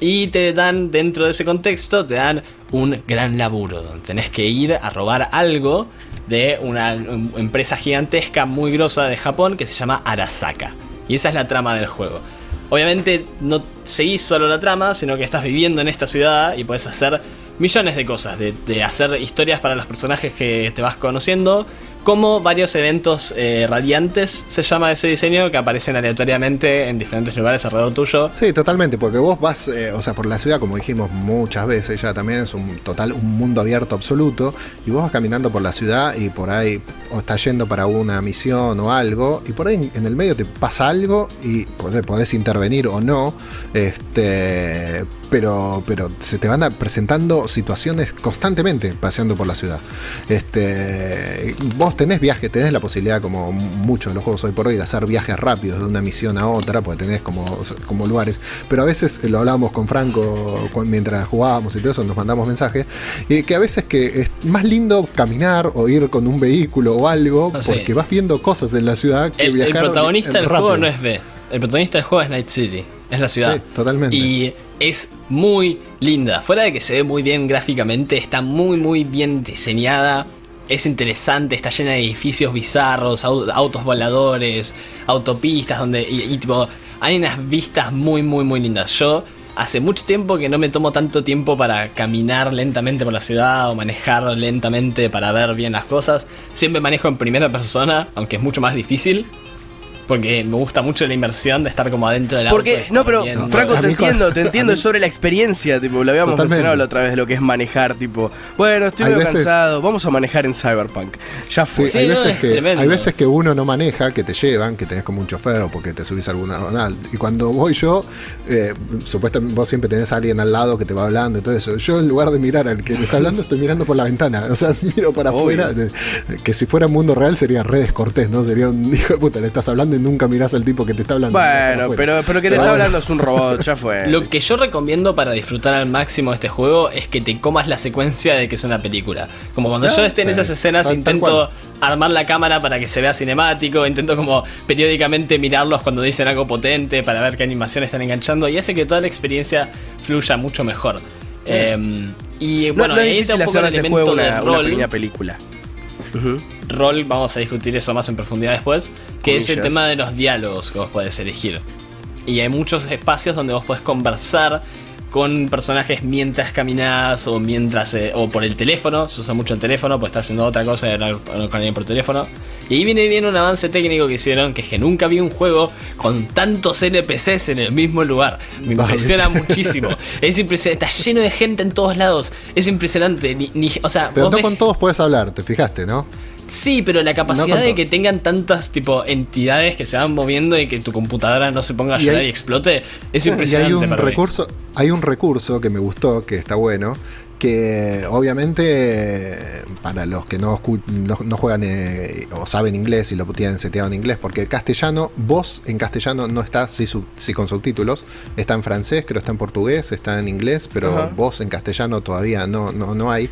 Y te dan, dentro de ese contexto, te dan un gran laburo, donde tenés que ir a robar algo de una em- empresa gigantesca muy grosa de Japón que se llama Arasaka. Y esa es la trama del juego. Obviamente no seguís solo la trama, sino que estás viviendo en esta ciudad y puedes hacer millones de cosas, de, hacer historias para los personajes que te vas conociendo, como varios eventos eh, radiantes, se llama ese diseño, que aparecen aleatoriamente en diferentes lugares alrededor tuyo. Sí, totalmente, porque vos vas, eh, o sea, por la ciudad, como dijimos muchas veces, ya también es un total, un mundo abierto absoluto, y vos vas caminando por la ciudad y por ahí, o estás yendo para una misión o algo, y por ahí en el medio te pasa algo y podés, podés intervenir o no, este, pero, pero se te van a- presentando situaciones constantemente paseando por la ciudad. Este, vos tenés viaje, tenés la posibilidad, como muchos de los juegos hoy por hoy, de hacer viajes rápidos de una misión a otra, porque tenés como, como lugares. Pero a veces eh, lo hablábamos con Franco cu- mientras jugábamos y todo eso, nos mandamos mensajes, y que a veces que es más lindo caminar o ir con un vehículo o algo, porque vas viendo cosas en la ciudad que El, el viajar protagonista en- del juego no es B. El protagonista del juego es Night City. Es la ciudad. Sí, totalmente. Y es muy linda. Fuera de que se ve muy bien gráficamente, está muy, muy bien diseñada. Es interesante, está llena de edificios bizarros, au- autos voladores, autopistas, donde. Y tipo, hay unas vistas muy, muy, muy lindas. Yo hace mucho tiempo que no me tomo tanto tiempo para caminar lentamente por la ciudad o manejar lentamente para ver bien las cosas. Siempre manejo en primera persona, aunque es mucho más difícil. Porque me gusta mucho la inmersión de estar como adentro del auto. Porque, no, pero viendo- Franco, A te entiendo, te a entiendo mí- sobre la experiencia, tipo, lo habíamos Totalmente. mencionado la otra vez de lo que es manejar, tipo, bueno, estoy medio veces- cansado, vamos a manejar en Cyberpunk. Ya fue. Sí, Sí, hay, no, veces es que, hay veces que uno no maneja, que te llevan, que tenés como un chofer o porque te subís a alguna nada. Y cuando voy yo, eh, supuestamente vos siempre tenés a alguien al lado que te va hablando y todo eso. Yo en lugar de mirar al que me está hablando, estoy mirando por la ventana. O sea, miro para Obvio. afuera. de- que si fuera mundo real sería re descortés, ¿no? Sería un hijo de puta, le estás hablando y nunca mirás al tipo que te está hablando. Bueno, pero, pero que te Pero está bueno. hablando es un robot, ya fue. Lo que yo recomiendo para disfrutar al máximo este juego es que te comas la secuencia de que es una película. Como cuando yo esté en Sí, esas escenas, tal- intento cual. armar la cámara para que se vea cinemático, intento como periódicamente mirarlos cuando dicen algo potente para ver qué animación están enganchando y hace que toda la experiencia fluya mucho mejor. Eh, y No- bueno, no, ahí es entra difícil un poco hacer el este elemento juego de una, pequeña película. Ujú. Rol, vamos a discutir eso más en profundidad después, que es el Comillas. tema de los diálogos que vos podés elegir. Y hay muchos espacios donde vos podés conversar con personajes mientras caminás o mientras eh, o por el teléfono, se usa mucho el teléfono, pues estás haciendo otra cosa y hablar con alguien por teléfono. Y ahí viene bien un avance técnico que hicieron, que es que nunca vi un juego con tantos NPCs en el mismo lugar. Me Vale. impresiona muchísimo. Es impresionante, está lleno de gente en todos lados. Es impresionante. Ni, ni- o sea, Pero no ves- con todos puedes hablar, te fijaste, ¿no? Sí, pero la capacidad No de que tengan tantas tipo entidades que se van moviendo y que tu computadora no se ponga a Y llorar hay- y explote es Y impresionante. hay un para mí. recurso, hay un recurso que me gustó, que está bueno, que obviamente para los que no, no, no juegan eh, o saben inglés y lo tienen seteado en inglés, porque el castellano, voz en castellano no está sí, sub- sí con subtítulos, está en francés, creo está en portugués, está en inglés, pero Ajá. voz en castellano todavía no, no, no hay.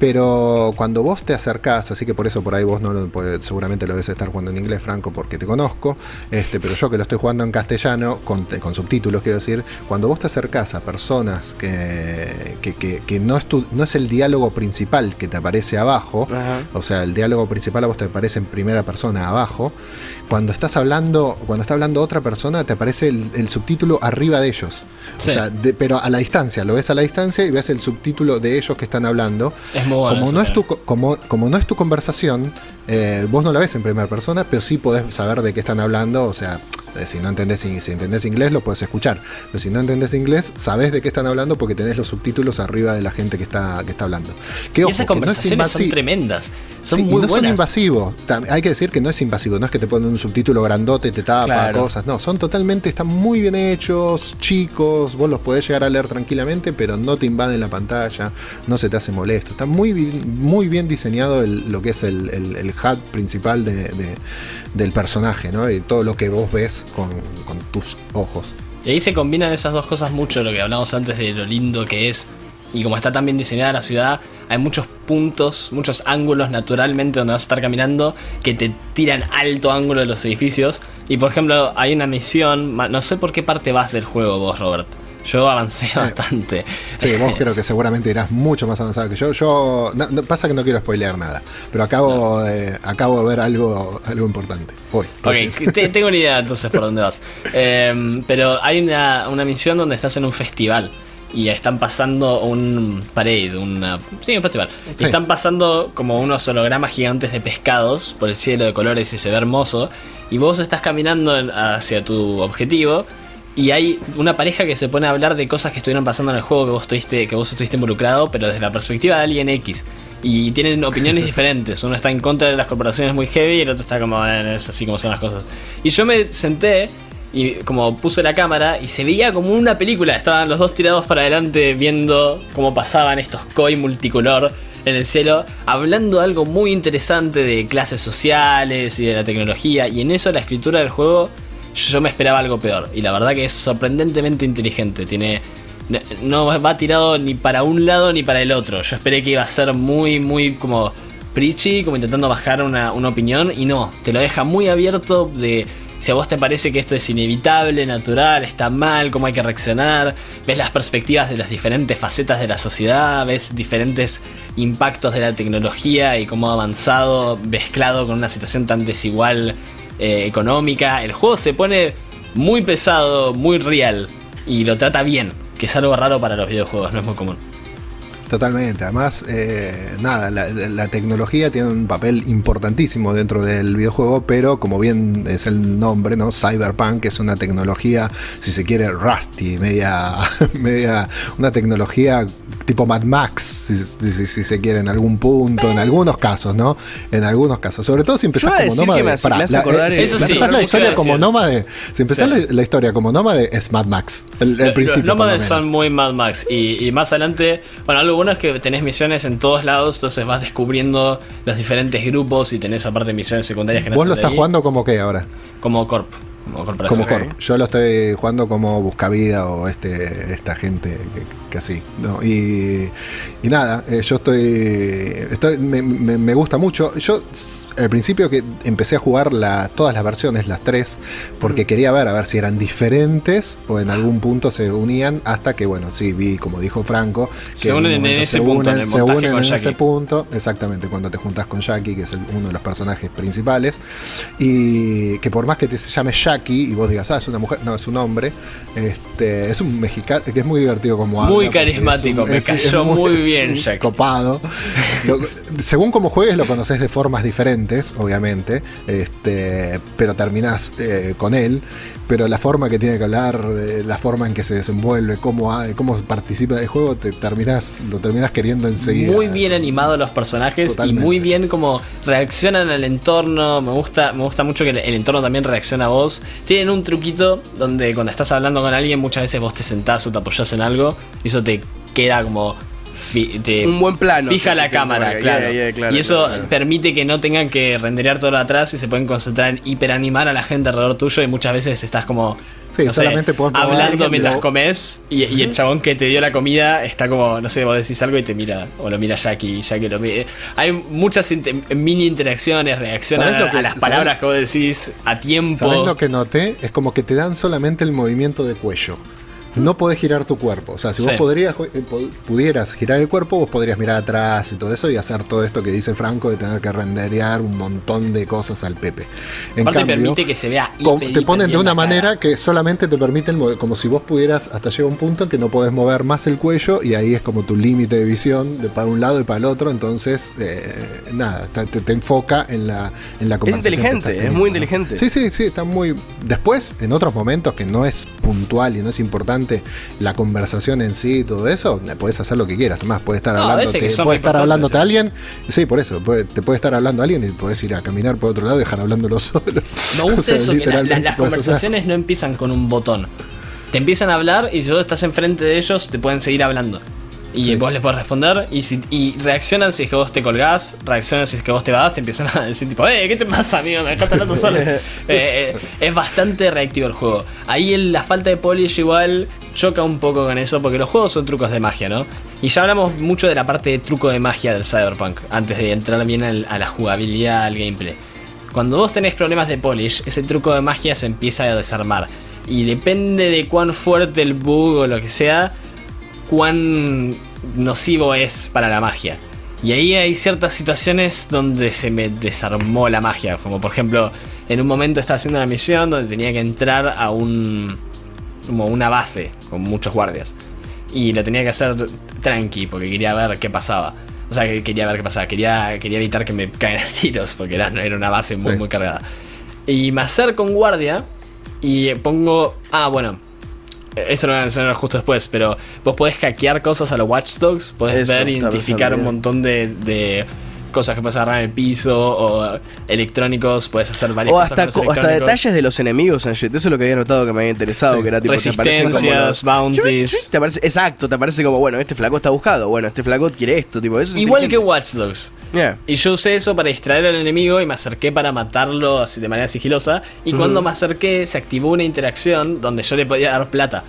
Pero cuando vos te acercás, así que por eso por ahí vos no lo, seguramente lo debes estar jugando en inglés, Franco, porque te conozco, este, pero yo que lo estoy jugando en castellano, con, con subtítulos quiero decir, cuando vos te acercás a personas que, que, que- que no, es tu- no es el diálogo principal que te aparece abajo, Ajá. o sea, el diálogo principal a vos te aparece en primera persona abajo. Cuando estás hablando, cuando está hablando otra persona, te aparece el, el subtítulo arriba de ellos. Sí. O sea, de- pero a la distancia, lo ves a la distancia y ves el subtítulo de ellos que están hablando. Es muy como, no es tu, como, como no es tu conversación, eh, vos no la ves en primera persona, pero sí podés saber de qué están hablando. O sea, eh, si no entendés, si, si entendés inglés, lo puedes escuchar. Pero si no entendés inglés, sabés de qué están hablando porque tenés los subtítulos arriba de la gente que está, que está hablando. Que, Y ojo, esas que no es conversaciones son tremendas. Son Sí, y muy no son invasivos. Hay que decir que no es invasivo, no es que te ponen un subtítulo grandote y te tapa Claro. cosas. No, son totalmente, están muy bien hechos, chicos, vos los podés llegar a leer tranquilamente, pero no te invaden la pantalla, no se te hace molesto. Está muy bien, muy bien diseñado el- lo que es el, el, el HUD principal de- de- del personaje, ¿no? Y todo lo que vos ves con, con tus ojos. Y ahí se combinan esas dos cosas mucho, lo que hablamos antes de lo lindo que es. Y como está tan bien diseñada la ciudad, hay muchos puntos, muchos ángulos naturalmente donde vas a estar caminando que te tiran alto ángulo de los edificios. Y por ejemplo, hay una misión, no sé por qué parte vas del juego vos, Robert. Yo avancé bastante. Sí, vos creo que seguramente irás mucho más avanzado que yo. Yo no, no- pasa que no quiero spoilear nada, pero acabo de, acabo de ver algo, algo importante hoy. Ok, te- tengo una idea entonces por dónde vas. Em, pero hay una, una misión donde estás en un festival y están pasando un parade, una, sí, un festival. Y Sí. están pasando como unos hologramas gigantes de pescados por el cielo de colores y se ve hermoso. Y vos estás caminando hacia tu objetivo. Y hay una pareja que se pone a hablar de cosas que estuvieron pasando en el juego que vos estuviste, que vos estuviste involucrado, pero desde la perspectiva de alguien X. Y tienen opiniones diferentes. Uno está en contra de las corporaciones muy heavy y el otro está como, "Bueno, es así como son las cosas. Y yo me senté y como puse la cámara y se veía como una película. Estaban los dos tirados para adelante viendo cómo pasaban estos koi multicolor en el cielo, hablando de algo muy interesante de clases sociales y de la tecnología. Y en eso la escritura del juego yo me esperaba algo peor. Y la verdad que es sorprendentemente inteligente. Tiene. no- va tirado ni para un lado ni para el otro. Yo esperé que iba a ser muy, muy como preachy, como intentando bajar una, una opinión. Y no, te lo deja muy abierto de si a vos te parece que esto es inevitable, natural, está mal, cómo hay que reaccionar. Ves las perspectivas de las diferentes facetas de la sociedad, ves diferentes impactos de la tecnología y cómo ha avanzado mezclado con una situación tan desigual eh, económica. El juego se pone muy pesado, muy real y lo trata bien. que es algo raro para los videojuegos, no es muy común. Totalmente. Además, eh, nada, la, la, tecnología tiene un papel importantísimo dentro del videojuego, pero como bien es el nombre, ¿no? Cyberpunk es una tecnología, si se quiere, rusty, media, media, una tecnología tipo Mad Max, si, se quiere, en algún punto, en algunos casos, ¿no? En algunos casos. Sobre todo si empezás como nómade. Para, la, eh, si empezás la historia como nómade, si empezás la, historia como nómade, es Mad Max. El, el principio. Los nómades son muy Mad Max. Y, y más adelante, bueno, algo bueno es que tenés misiones en todos lados, entonces vas descubriendo los diferentes grupos y tenés aparte misiones secundarias que no ¿Vos lo estás jugando como qué ahora? Como Corp. Como, como Corp. Yo lo estoy jugando como Buscavida o este esta gente que, así. ¿no? Y, nada, eh, yo estoy. estoy me, gusta mucho. Yo al principio que empecé a jugar la, todas las versiones, las tres, porque mm. quería ver a ver si eran diferentes o en algún punto se unían, hasta que, bueno, sí, vi, como dijo Franco, que se unen en, ese punto. se unen en ese punto, exactamente, cuando te juntas con Jackie, que es uno de los personajes principales. Y que por más que te llame Jackie y vos digas, ah, es una mujer, no, es un hombre, este, es un mexicano, que es muy divertido como habla muy carismático, me cayó muy, bien, Jack. Copado. según como juegues, lo conoces de formas diferentes, obviamente, este, pero terminás eh, con él. Pero la forma que tiene que hablar, eh, la forma en que se desenvuelve, cómo, cómo participa del juego, te terminás, lo terminas queriendo enseguida. Muy bien animados los personajes y muy bien como reaccionan al entorno. Me gusta, me gusta mucho que el, entorno también reacciona a vos. Tienen un truquito donde cuando estás hablando con alguien, muchas veces vos te sentás o te apoyás en algo y eso te queda como un buen plano. Fija la cámara, claro. Y eso permite que no tengan que renderear todo lo atrás y se pueden concentrar en hiperanimar a la gente alrededor tuyo y muchas veces estás como Sí, solamente hablando mientras comes y, el chabón que te dio la comida está como, no sé, vos decís algo y te mira, o lo mira Jackie, Jackie lo mira. Hay muchas mini interacciones, reacciones a, las palabras que vos decís a tiempo. ¿Sabés lo que noté? Es como que te dan solamente el movimiento de cuello no podés girar tu cuerpo. O sea, si vos podrías, eh, pudieras girar el cuerpo, vos podrías mirar atrás y todo eso y hacer todo esto que dice Franco de tener que renderear un montón de cosas al Pepe. En Aparte permite que se vea Te ponen de una manera que solamente te permiten mover, como si vos pudieras, hasta llega un punto en que no podés mover más el cuello y ahí es como tu límite de visión de para un lado y para el otro. Entonces, eh, nada, te, enfoca en la, en la conversación. Es inteligente, es muy inteligente. Sí, sí, sí, está muy... Después, en otros momentos que no es puntual y no es importante, la conversación en sí y todo eso, puedes hacer lo que quieras. Además, puedes estar hablando, puede estar hablándote a alguien. Sí, por eso, te puede estar hablando a alguien y puedes ir a caminar por otro lado y dejar hablándolo solo. Me gusta eso, que las conversaciones no empiezan con un botón. Te empiezan a hablar y si tú estás enfrente de ellos, te pueden seguir hablando. Y vos les podés responder y, si, y reaccionan si es que vos te colgás, reaccionan si es que vos te vas, te empiezan a decir tipo, eh, ¿qué te pasa, amigo? Me dejaste hablando solo. Eh, eh, es bastante reactivo el juego. Ahí la falta de polish igual choca un poco con eso, porque los juegos son trucos de magia, ¿no? Y ya hablamos mucho de la parte de truco de magia del Cyberpunk, antes de entrar bien a la jugabilidad, al gameplay. Cuando vos tenés problemas de polish, ese truco de magia se empieza a desarmar. Y depende de cuán fuerte el bug o lo que sea, cuán nocivo es para la magia. Y ahí hay ciertas situaciones donde se me desarmó la magia. Como por ejemplo, en un momento estaba haciendo una misión donde tenía que entrar a un. como una base con muchos guardias. Y lo tenía que hacer tranqui porque quería ver qué pasaba. O sea, quería ver qué pasaba. Quería, quería evitar que me caigan tiros porque era, era una base muy, muy cargada. Y me acerco un guardia y pongo. Ah, bueno esto lo voy a mencionar justo después, pero vos podés hackear cosas a los Watchdogs, podés ver, identificar un montón de, cosas que puedes agarrar en el piso o electrónicos, puedes hacer varias o cosas. Hasta, o hasta detalles de los enemigos en Eso es lo que había notado que me había interesado, que era tipo Resistencias, bounties. Te aparece, exacto, te parece como, bueno, este flaco está buscado, bueno, este flaco quiere esto, tipo, eso Igual que Watchdogs. Y yo usé eso para distraer al enemigo y me acerqué para matarlo así de manera sigilosa. Y cuando me acerqué, se activó una interacción donde yo le podía dar plata.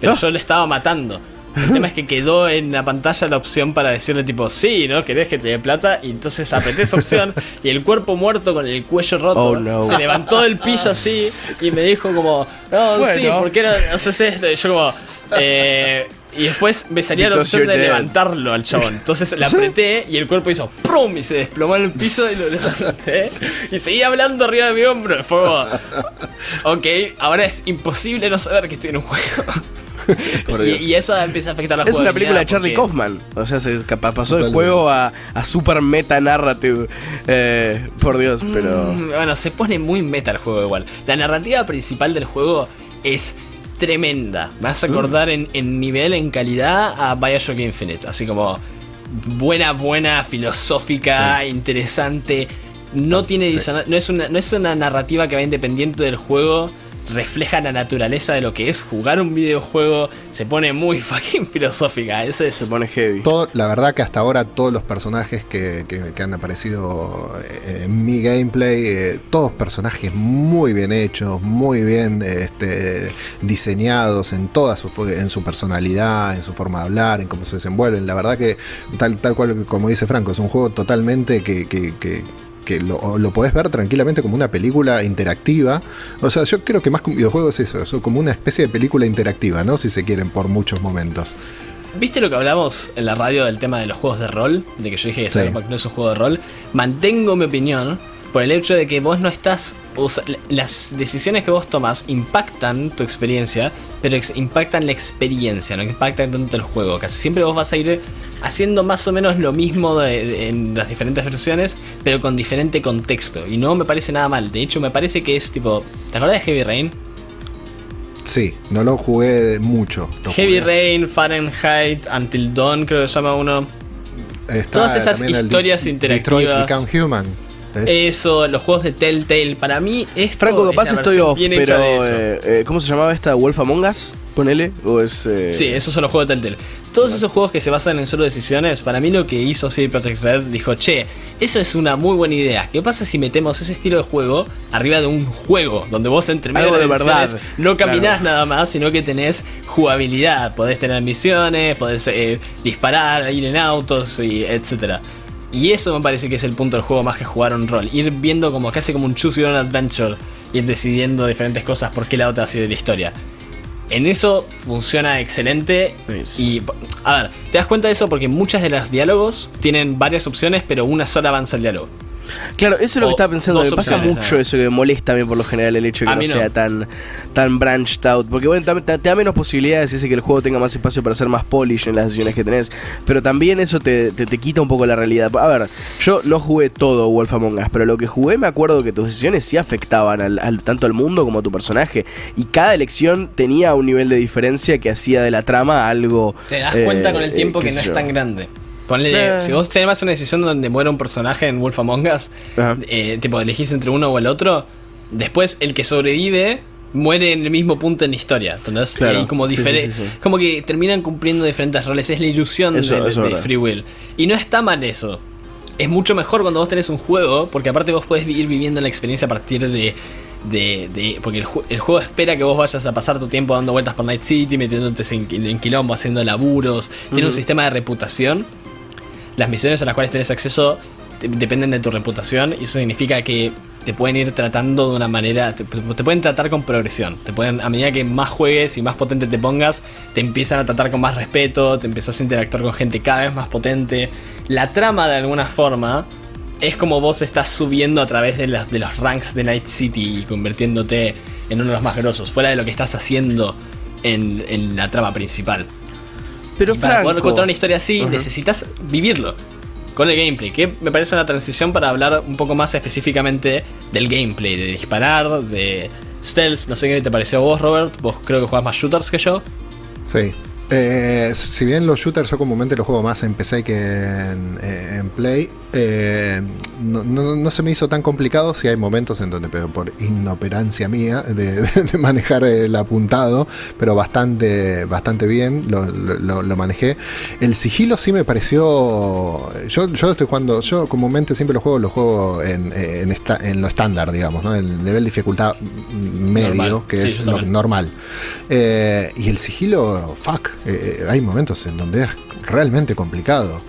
Pero ah. yo le estaba matando. El tema es que quedó en la pantalla la opción para decirle tipo, sí, ¿no? ¿Querés que te dé plata? Y entonces apreté esa opción y el cuerpo muerto con el cuello roto oh, se levantó del piso así y me dijo como, no, sí, ¿por qué no haces esto? Y yo como, eh, Y después me salía la opción de dead. levantarlo al chabón. Entonces la apreté y el cuerpo hizo ¡prum! y se desplomó en el piso y lo levanté. Y seguía hablando arriba de mi hombro. Fue como, ok, ahora es imposible no saber que estoy en un juego. Y, eso empieza a afectar la Es una película de Charlie porque- Kaufman. O sea, se capaz pasó del juego a, a super meta narrative. Eh, por Dios, pero. Mm, Bueno, se pone muy meta el juego igual. La narrativa principal del juego es tremenda. Me vas a acordar en, en nivel, en calidad a Bioshock Infinite. Así como buena, buena, filosófica, interesante. No tiene sí. disona- no, es una, no es una narrativa que va independiente del juego. Refleja la naturaleza de lo que es jugar un videojuego. Se pone muy fucking filosófica. Ese es Se pone heavy. Todo, la verdad que hasta ahora todos los personajes que, que- que han aparecido eh, en mi gameplay, eh, todos personajes muy bien hechos, muy bien este, diseñados en toda su, en su personalidad, en su forma de hablar, en cómo se desenvuelven. La verdad que tal, tal cual como dice Franco, es un juego totalmente que... que- que- lo, lo podés ver tranquilamente como una película interactiva. O sea, yo creo que más que un videojuego es eso, es como una especie de película interactiva, ¿no? Si se quieren, por muchos momentos. ¿Viste lo que hablamos en la radio del tema de los juegos de rol? De que yo dije que Sí. Cyberpunk no es un juego de rol. Mantengo mi opinión por el hecho de que vos no estás. las decisiones que vos tomas impactan tu experiencia, pero ex- impactan la experiencia, no impactan tanto el juego. Casi siempre vos vas a ir haciendo más o menos lo mismo de- de- en las diferentes versiones, pero con diferente contexto. Y no me parece nada mal. De hecho, me parece que es tipo. ¿Te acuerdas de Heavy Rain? Sí, no lo jugué mucho. lo Heavy jugué. Rain, Fahrenheit, Until Dawn, creo que se llama uno. Está Todas esas historias interactivas. Detroit Become Human. ¿Ves? Eso, los juegos de Telltale. Para mí, esto Franco, es capaz la estoy off, bien hecha de pero. eso. eh, eh, ¿Cómo se llamaba esta? ¿Wolf Among Us? Ponele. ¿O es.? eh, Sí, esos son los juegos de Telltale. Todos esos juegos que se basan en solo decisiones, para mí lo que hizo CD Projekt Red dijo, che, eso es una muy buena idea. ¿Qué pasa si metemos ese estilo de juego arriba de un juego donde vos entre medio Algo de de las decisiones verdad. no caminás Claro. nada más, sino que tenés jugabilidad, podés tener misiones, podés eh, disparar, ir en autos y etcétera. Y eso me parece que es el punto del juego más que jugar un rol. Ir viendo como casi como un choose your own adventure. Ir decidiendo diferentes cosas por qué lado te vas a ir de la historia. En eso funciona excelente. Nice. Y, a ver, te das cuenta de eso porque muchas de los diálogos tienen varias opciones, pero una sola avanza el diálogo. Claro, eso es lo O que estaba pensando. Me pasa mucho eso que me molesta a mí por lo general el hecho de que no, no. sea tan, tan branched out. Porque bueno, te, te- da menos posibilidades y hace que el juego tenga más espacio para hacer más polish en las decisiones que tenés. Pero también eso te, te- te quita un poco la realidad. A ver, yo no jugué todo Wolf Among Us, pero lo que jugué me acuerdo que tus decisiones sí afectaban al, al- tanto al mundo como a tu personaje. Y cada elección tenía un nivel de diferencia que hacía de la trama algo. Te das eh, cuenta con el tiempo qué que no es tan grande. Ponle, Eh. si vos tenés una decisión donde muere un personaje en Wolf Among Us, eh, tipo elegís entre uno o el otro, después el que sobrevive muere en el mismo punto en la historia. ¿entendés? Claro. Y como Sí, diferente. sí, sí, sí. Como que terminan cumpliendo diferentes roles. Es la ilusión Eso- de, eso. Free Will. Y no está mal eso. Es mucho mejor cuando vos tenés un juego, porque aparte vos podés ir viviendo la experiencia a partir de. de- de- porque el, ju- el juego espera que vos vayas a pasar tu tiempo dando vueltas por Night City, metiéndote en, en quilombo, haciendo laburos. Tiene un sistema de reputación. Las misiones a las cuales tenés acceso dependen de tu reputación y eso significa que te pueden ir tratando de una manera, te, te pueden tratar con progresión, te pueden a medida que más juegues y más potente te pongas, te empiezan a tratar con más respeto, te empiezas a interactuar con gente cada vez más potente. La trama de alguna forma es como vos estás subiendo a través de, los ranks de Night City y convirtiéndote en uno de los más grosos, fuera de lo que estás haciendo en, en la trama principal. Pero Y para poder Franco- contar una historia así, necesitas vivirlo con el gameplay. Que me parece una transición para hablar un poco más específicamente del gameplay, de disparar, de stealth. No sé qué te pareció a vos, Robert. Vos creo que juegas más shooters que yo. Sí. Eh, si bien los shooters yo comúnmente los juego más en PC que en, eh, en Play, eh, no, no- no se me hizo tan complicado si hay momentos en donde, pero por inoperancia mía de, de manejar el apuntado, pero bastante, bastante bien lo, lo- lo manejé. El sigilo sí me pareció. Yo, yo estoy jugando, yo comúnmente siempre los juego, los juego en, en, esta- en lo estándar, digamos, ¿no? En el nivel de dificultad medio, Normal. que Sí, es también. normal. Eh, y el sigilo, fuck, eh, hay momentos en donde es realmente complicado.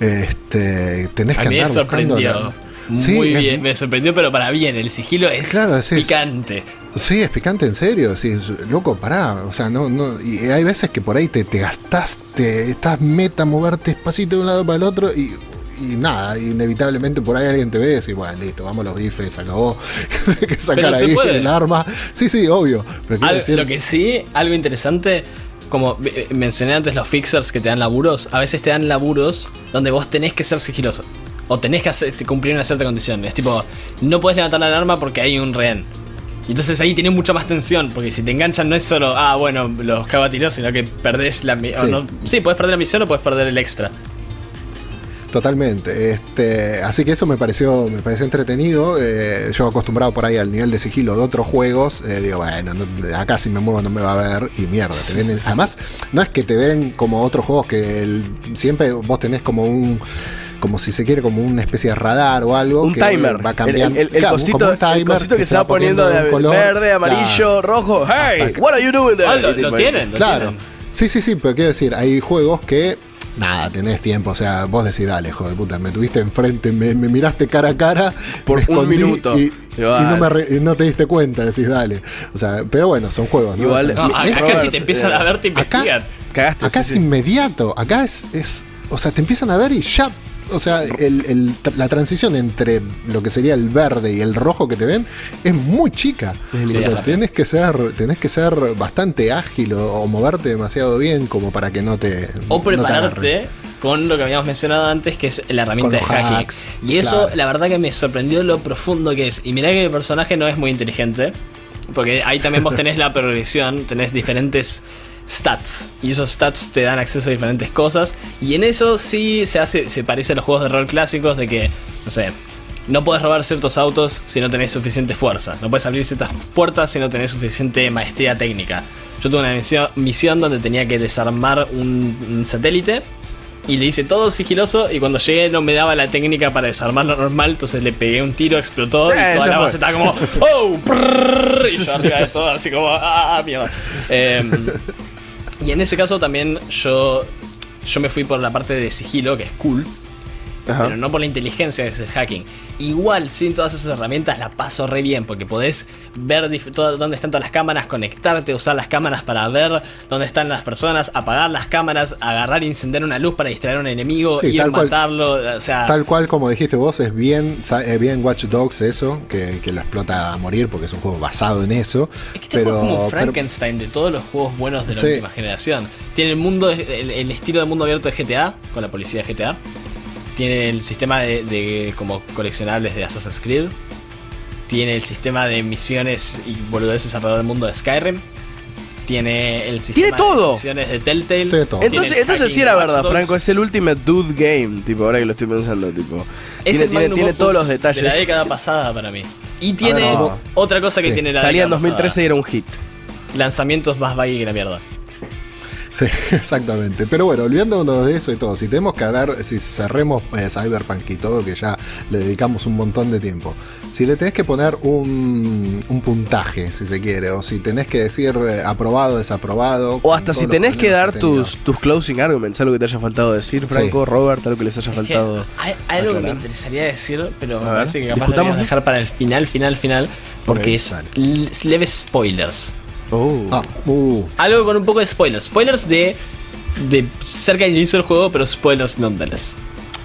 Este, tenés que me sorprendió. Sí, muy es- bien. Me sorprendió, pero para bien. El sigilo es Claro, sí, es- picante. Sí, es picante en serio, sí, loco, pará, o sea, no, no, y hay veces que por ahí te, te gastaste, estás meta moverte despacito de un lado para el otro y, y nada, inevitablemente por ahí alguien te ve y decís, bueno, listo, vamos a los bifes, se acabó, Hay que sacar ahí puede. el arma, sí, sí, obvio, pero quiero Al- decir, Lo que sí, algo interesante, como eh, mencioné antes los fixers que te dan laburos, a veces te dan laburos donde vos tenés que ser sigiloso. O tenés que hacer- cumplir una cierta condición. Es tipo, no puedes levantar la arma porque hay un rehén. Y entonces ahí tenés mucha más tensión, porque si te enganchan no es solo, ah, bueno, los cago a tiros, sino que perdés la misión. Sí. No, sí, puedes perder la misión o puedes perder el extra. Totalmente. Este, así que eso me pareció, me pareció entretenido. Eh, yo acostumbrado por ahí al nivel de sigilo de otros juegos, eh, digo, bueno, no- acá si me muevo no me va a ver y mierda. Te además, no es que te ven como otros juegos que el- siempre vos tenés como un como si se quiere como una especie de radar o algo Un que timer. va cambiando El, el- el Claro, cosito, el cosito que, se va poniendo de color. verde, amarillo, Claro. rojo. Hey, Hasta que- what are you doing there? Ah, lo, tienen, lo Claro. tienen. Sí, sí, sí, pero quiero decir, hay juegos que. Nada, tenés tiempo, o sea, vos decís, dale, hijo de puta, me tuviste enfrente, me, me miraste cara a cara Por me un minuto. y, no, me re- y no te diste cuenta, decís, dale. O sea, pero bueno, son juegos, ¿no? Igual- No, acá Robert, si te empiezan eh, a ver, te acá- investigan. Cagaste. acá sí, es sí. inmediato, acá es, es. O sea, te empiezan a ver y ya. O sea, el- el- la transición entre lo que sería el verde y el rojo que te ven es muy chica. O sea, tenés que ser, tenés que ser bastante ágil o, o moverte demasiado bien como para que no te. O no te agarren. prepararte con lo que habíamos mencionado antes, que es la herramienta de hacking. hacks, y eso, claro. la verdad que me sorprendió lo profundo que es. Y mirá que el personaje no es muy inteligente. Porque ahí también vos tenés la progresión, tenés diferentes stats. Y esos stats te dan acceso a diferentes cosas. Y en eso sí se hace, se parece a los juegos de rol clásicos de que, no sé, no puedes robar ciertos autos si no tenés suficiente fuerza. No puedes abrir ciertas puertas si no tenés suficiente maestría técnica. Yo tuve una misión, misión donde tenía que desarmar un, un satélite. Y le hice todo sigiloso y cuando llegué no me daba la técnica para desarmarlo normal, entonces le pegué un tiro, explotó Eh, y toda ya la fue. base estaba como ¡Oh! prrrr, y yo arriba de todo así como ¡Ah, mierda! Em, y en ese caso también yo, yo me fui por la parte de sigilo, que es cool, Ajá. pero no por la inteligencia que es el hacking. Igual, sin todas esas herramientas, la paso re bien, porque podés ver todo- dónde están todas las cámaras, conectarte, usar las cámaras para ver dónde están las personas, apagar las cámaras, agarrar y encender una luz para distraer a un enemigo, Sí, ir a tal cual. matarlo, o sea... Tal cual como dijiste vos, es bien, es bien Watch Dogs eso, que, que lo explota a morir porque es un juego basado en eso. Es que este pero, juego es como pero- Frankenstein de todos los juegos buenos de la Sí. última generación. Tiene el mundo, el, el estilo de mundo abierto de GTA, con la policía de GTA. Tiene el sistema de, de como coleccionables de Assassin's Creed. Tiene el sistema de misiones y boludeces alrededor del mundo de Skyrim. Tiene el sistema todo. de misiones de Telltale. Tiene todo. Tiene Entonces, entonces sí era verdad. Franco, es el Ultimate Dude Game, tipo, ahora que lo estoy pensando, tipo. Es tiene el tiene, tiene todos los detalles. De la década pasada para mí. Y tiene ver, ¿cómo? otra cosa que Sí. tiene la Salía en década 2013 y era un hit. Lanzamientos más vague que la mierda. Sí, exactamente. Pero bueno, olvidándonos de eso y todo, si tenemos que hablar, si cerremos eh, Cyberpunk y todo, que ya le dedicamos un montón de tiempo, si le tenés que poner un, un puntaje, si se quiere, o si tenés que decir eh, aprobado, desaprobado. O hasta si tenés que dar tus, tus closing arguments, algo que te haya faltado decir, Franco, Robert, algo que les haya Es que faltado. hay, hay algo que me interesaría decir, pero me A ver, parece que capaz lo dejar para el final, final, final, porque es leves spoilers. Oh. Ah, uh, Algo con un poco de spoilers. Spoilers de, de cerca del inicio del juego, pero spoilers nonetheless.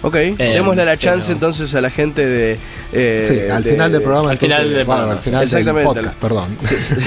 Ok, démosle la chance pero- entonces a la gente de. eh, sí, al de- final del programa. al final del bueno, programa, al final del exactamente. podcast, perdón.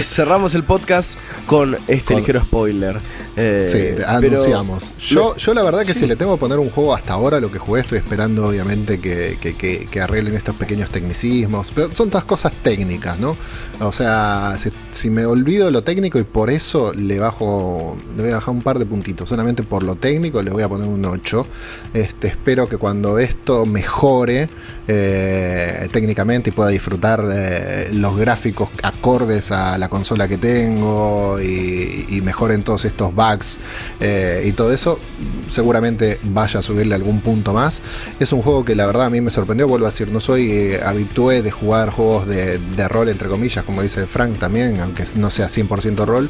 Cerramos el podcast con este Con- ligero spoiler. Eh, Sí, anunciamos. Yo, yo la verdad que Sí. si le tengo que poner un juego hasta ahora, lo que jugué, estoy esperando obviamente que, que- que- que arreglen estos pequeños tecnicismos. Pero son todas cosas técnicas, ¿no? O sea, si, si me olvido lo técnico y por eso le bajo, le voy a bajar un par de puntitos. Solamente por lo técnico le voy a poner un 8. Este, espero que cuando esto mejore eh, técnicamente y pueda disfrutar eh, los gráficos acordes a la consola que tengo y, mejoren todos estos bugs eh, y todo eso, seguramente vaya a subirle algún punto más. Es un juego que la verdad a mí me sorprendió, vuelvo a decir, no soy habitué de jugar juegos de, de rol, entre comillas, como dice Frank también, aunque no sea 100% rol,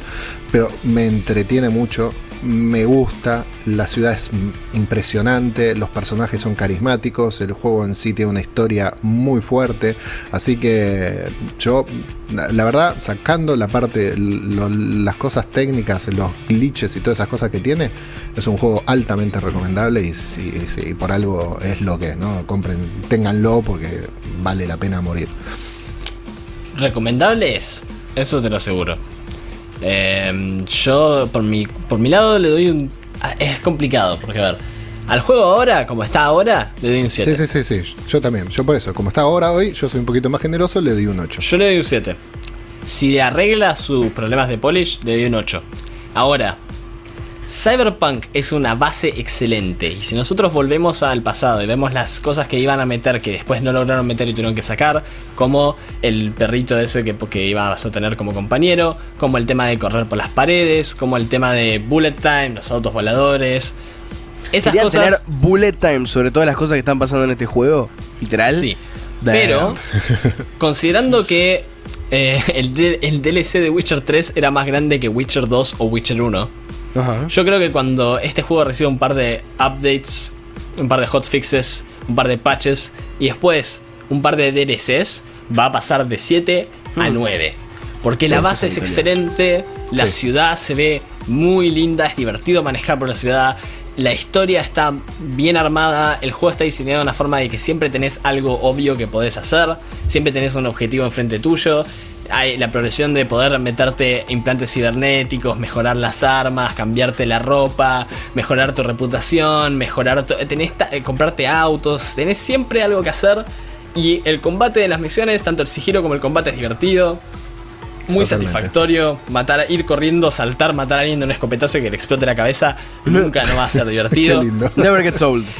pero me entretiene mucho. Me gusta, la ciudad es impresionante, los personajes son carismáticos, el juego en sí tiene una historia muy fuerte, así que yo, la verdad, sacando la parte, las cosas técnicas, los glitches y todas esas cosas que tiene, es un juego altamente recomendable y si, por algo es lo que es, ¿no? Compren, ténganlo porque vale la pena morir. Recomendable es, eso te lo aseguro. Em, yo, por mi, por mi lado, le doy un. Ah, es complicado, porque a ver. Al juego ahora, como está ahora, le doy un 7. Sí, sí, sí, sí. Yo también. Yo por eso, como está ahora hoy, yo soy un poquito más generoso, le doy un 8. Yo le doy un 7. Si arregla sus problemas de polish, le doy un 8. Ahora, Cyberpunk es una base excelente y si nosotros volvemos al pasado y vemos las cosas que iban a meter que después no lograron meter y tuvieron que sacar, como el perrito ese que, que ibas a tener como compañero, como el tema de correr por las paredes, como el tema de bullet time, los autos voladores. Esas cosas... tener bullet time sobre todas las cosas que están pasando en este juego, literal. Sí. Pero, considerando que eh, el, el DLC de Witcher 3 era más grande que Witcher 2 o Witcher 1 yo creo que cuando este juego reciba un par de updates, un par de hotfixes, un par de patches y después un par de DLCs, va a pasar de 7 a 9. Hmm. Porque la base es excelente, la ciudad se ve muy linda, es divertido manejar por la ciudad, la historia está bien armada, el juego está diseñado de una forma de que siempre tenés algo obvio que podés hacer, siempre tenés un objetivo enfrente tuyo, hay la progresión de poder meterte implantes cibernéticos, mejorar las armas, cambiarte la ropa, mejorar tu reputación, mejorar tenés eh, comprarte autos, tenés siempre algo que hacer y el combate de las misiones, tanto el sigilo como el combate es divertido. Muy satisfactorio, matar, ir corriendo, saltar, matar a alguien de un escopetazo y que le explote la cabeza, nunca no va a ser divertido. Never gets old.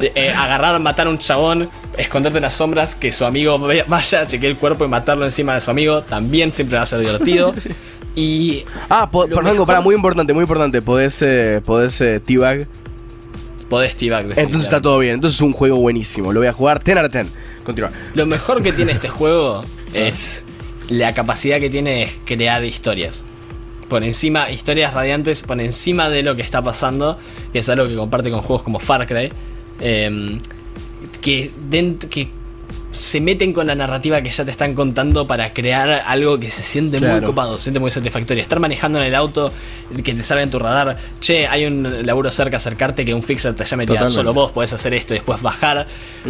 Eh, agarrar, matar a un chabón, esconderte en las sombras, que su amigo vaya, cheque el cuerpo y matarlo encima de su amigo, también siempre va a ser divertido. Y. Ah, perdón, para, muy importante, muy importante. Podés, eh, podés eh, T-Bag. Podés T-Bag. Entonces está todo bien. Entonces es un juego buenísimo. Lo voy a jugar 10 out 10. Continúa. Lo mejor que tiene este juego es la capacidad que tiene de crear historias por encima, historias radiantes por encima de lo que está pasando, que es algo que comparte con juegos como Far Cry, em, que, que se meten con la narrativa que ya te están contando para crear algo que se siente muy copado, se siente muy satisfactorio. Estar manejando en el auto, que te salga en tu radar, che, hay un laburo cerca, acercarte que un fixer te llame y solo vos podés hacer esto y después bajar,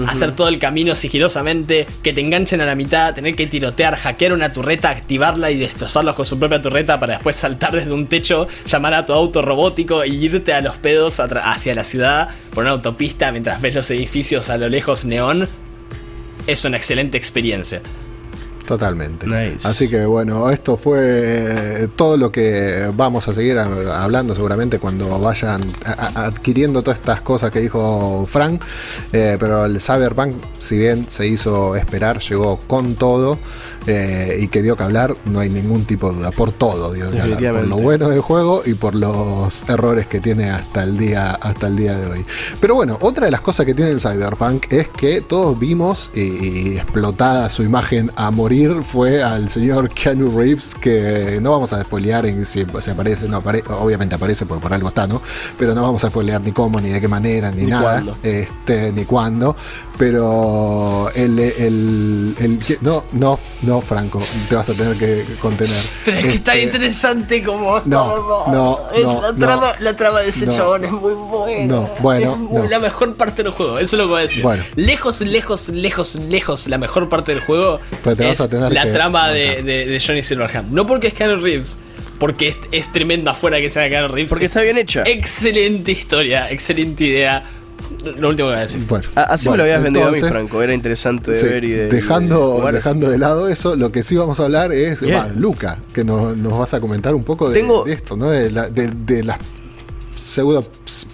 hacer todo el camino sigilosamente, que te enganchen a la mitad, tener que tirotear, hackear una turreta, activarla y destrozarlos con su propia turreta para después saltar desde un techo, llamar a tu auto robótico y irte a los pedos hacia la ciudad por una autopista mientras ves los edificios a lo lejos neón es una excelente experiencia. Totalmente. Así que bueno, esto fue eh, todo lo que vamos a seguir hablando seguramente cuando vayan adquiriendo todas estas cosas que dijo Frank. Eh, pero el Cyberpunk, si bien se hizo esperar, llegó con todo. Eh, y que dio que hablar, no hay ningún tipo de duda, por todo dio que hablar, por lo bueno del juego y por los errores que tiene hasta el día, hasta el día de hoy. Pero bueno, otra de las cosas que tiene el Cyberpunk es que todos vimos y, explotada su imagen a morir fue al señor Keanu Reeves, que no vamos a spoilear en si, aparece, no obviamente aparece porque por algo está, ¿no? Pero no vamos a spoilear ni cómo, ni de qué manera, ni, nada, este, ni cuándo. Pero el, el, el, no, no, no, Franco, te vas a tener que contener. Pero es que está este, interesante como no, no, la, trama, la trama de ese chabón es muy buena. No, bueno, es la mejor parte del juego, eso es lo que voy a decir. Lejos, lejos, lejos, lejos, la mejor parte del juego es la trama de, de, Johnny Silverhand. No porque es Keanu Reeves, porque es, es tremenda fuera que sea Keanu Reeves. Porque está bien hecha. Excelente historia, excelente idea lo último que voy a decir. Bueno, ah, Así me lo habías vendido a mí, Franco. Era interesante de ver y de. Dejando, de, dejando de lado eso, lo que sí vamos a hablar es. Luca, que nos, vas a comentar un poco de, esto, ¿no? De, las pseudo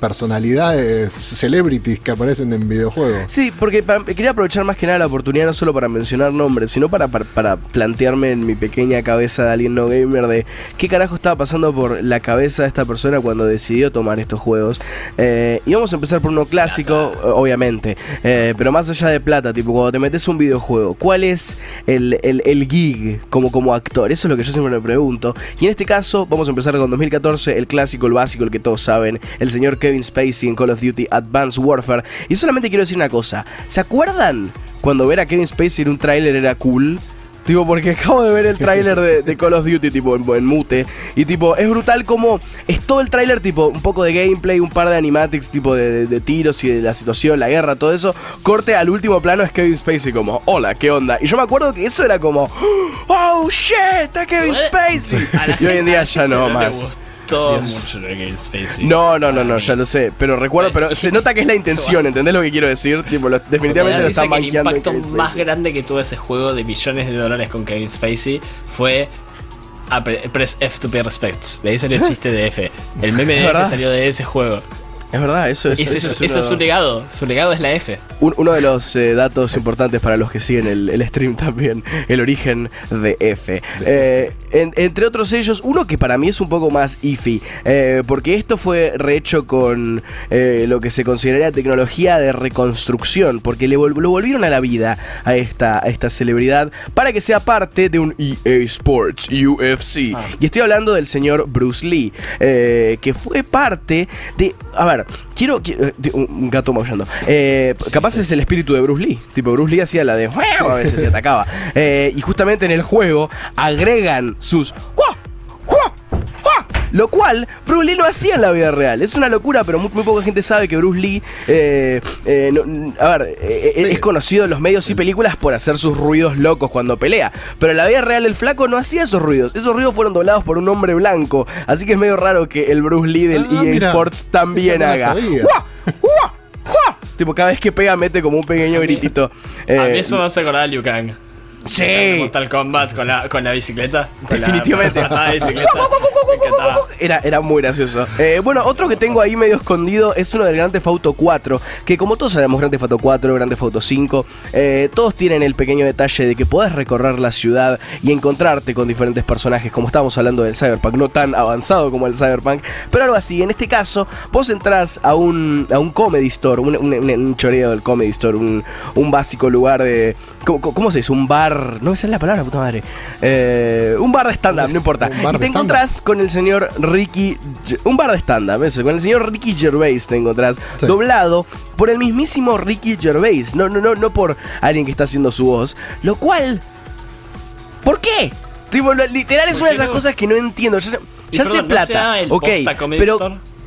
personalidades, celebrities que aparecen en videojuegos. Sí, porque quería aprovechar más que nada la oportunidad no solo para mencionar nombres, sino para, para, para plantearme en mi pequeña cabeza de alguien no gamer de qué carajo estaba pasando por la cabeza de esta persona cuando decidió tomar estos juegos. Eh, y vamos a empezar por uno clásico, obviamente, eh, pero más allá de plata, tipo cuando te metes un videojuego, ¿cuál es el, el, el gig como, como actor? Eso es lo que yo siempre me pregunto. Y en este caso, vamos a empezar con 2014, el clásico, el básico, el que todos saben, el señor Kevin Spacey en Call of Duty Advanced Warfare. Y solamente quiero decir una cosa, ¿se acuerdan cuando ver a Kevin Spacey en un tráiler era cool? Tipo, porque acabo de ver el tráiler de, de Call of Duty, tipo, en, en mute. Y tipo, es brutal como es todo el tráiler, tipo, un poco de gameplay, un par de animatics, tipo, de, de- de tiros y de la situación, la guerra, todo eso. Corte al último plano es Kevin Spacey como, hola, ¿qué onda? Y yo me acuerdo que eso era como, oh, shit, está Kevin Spacey. Y hoy en día ya no más. Gustó Dios. mucho lo de Kevin Spacey. No, no, no, no, ya lo sé. Pero recuerdo, pero se nota que es la intención, ¿entendés lo que quiero decir? Tipo, lo- definitivamente lo están que el banqueando. en impacto Kevin más Spacey. grande que tuvo ese juego de billones de dólares con Kevin Spacey fue a pre- Press F to pay respects. De ahí salió el chiste de F. El meme de F verdad. salió de ese juego. Es verdad, eso es. Ese- eso eso, es su legado. Su legado es la F. Un- uno de los eh, datos importantes para los que siguen el, el stream también, el origen de F. Eh, en- entre otros ellos, uno que para mí es un poco más iffy, eh, porque esto fue rehecho con eh, lo que se consideraría tecnología de reconstrucción, porque le vol- lo volvieron a la vida a esta, a esta celebridad para que sea parte de un EA Sports UFC. Ah. Y estoy hablando del señor Bruce Lee, eh, que fue parte de... A ver, quiero... qui- eh, un un gato maullando. Eh, capaz es el espíritu de Bruce Lee. Tipo, Bruce Lee hacía la de... A veces se atacaba. Eh, y justamente en el juego agregan sus... Lo cual Bruce Lee no hacía en la vida real. Es una locura, pero muy, muy poca gente sabe que Bruce Lee, eh, eh, no- a ver, eh, Sí. es conocido en los medios y películas por hacer sus ruidos locos cuando pelea. Pero en la vida real el flaco no hacía esos ruidos. Esos ruidos fueron doblados por un hombre blanco. Así que es medio raro que el Bruce Lee del Ah, EA mira. Sports también no haga. Tipo, cada vez que pega mete como un pequeño gritito. a mí eso me hace acordar a Liu Kang. Sí. Mortal Kombat con la, con la bicicleta. Con la Definitivamente. de bicicleta. Era, era muy gracioso. Eh, bueno, otro que tengo ahí medio escondido es uno del Grand Theft Auto 4. Que como todos sabemos, Grand Theft Auto 4, Grand Theft Auto 5, eh, todos tienen el pequeño detalle de que podés recorrer la ciudad y encontrarte con diferentes personajes, como estábamos hablando del Cyberpunk, no tan avanzado como el Cyberpunk, pero algo así. En este caso, vos entrás a un, a un comedy store, un- un choreo del comedy store, un, un básico lugar de. ¿Cómo, cómo se dice? Un bar. No esa es la palabra, puta madre. Eh, un bar de stand-up, no importa. Un bar Y te stand-up. encontrás con el señor Ricky. Un bar de stand-up, eso, con el señor Ricky Gervais te encontrás. Sí. Doblado por el mismísimo Ricky Gervais. No, no, no, no por alguien que está haciendo su voz. Lo cual. ¿Por qué? Tipo, literal es ¿Por una de esas no? cosas que no entiendo. Ya perdón, ¿no plata. será el ok, pero.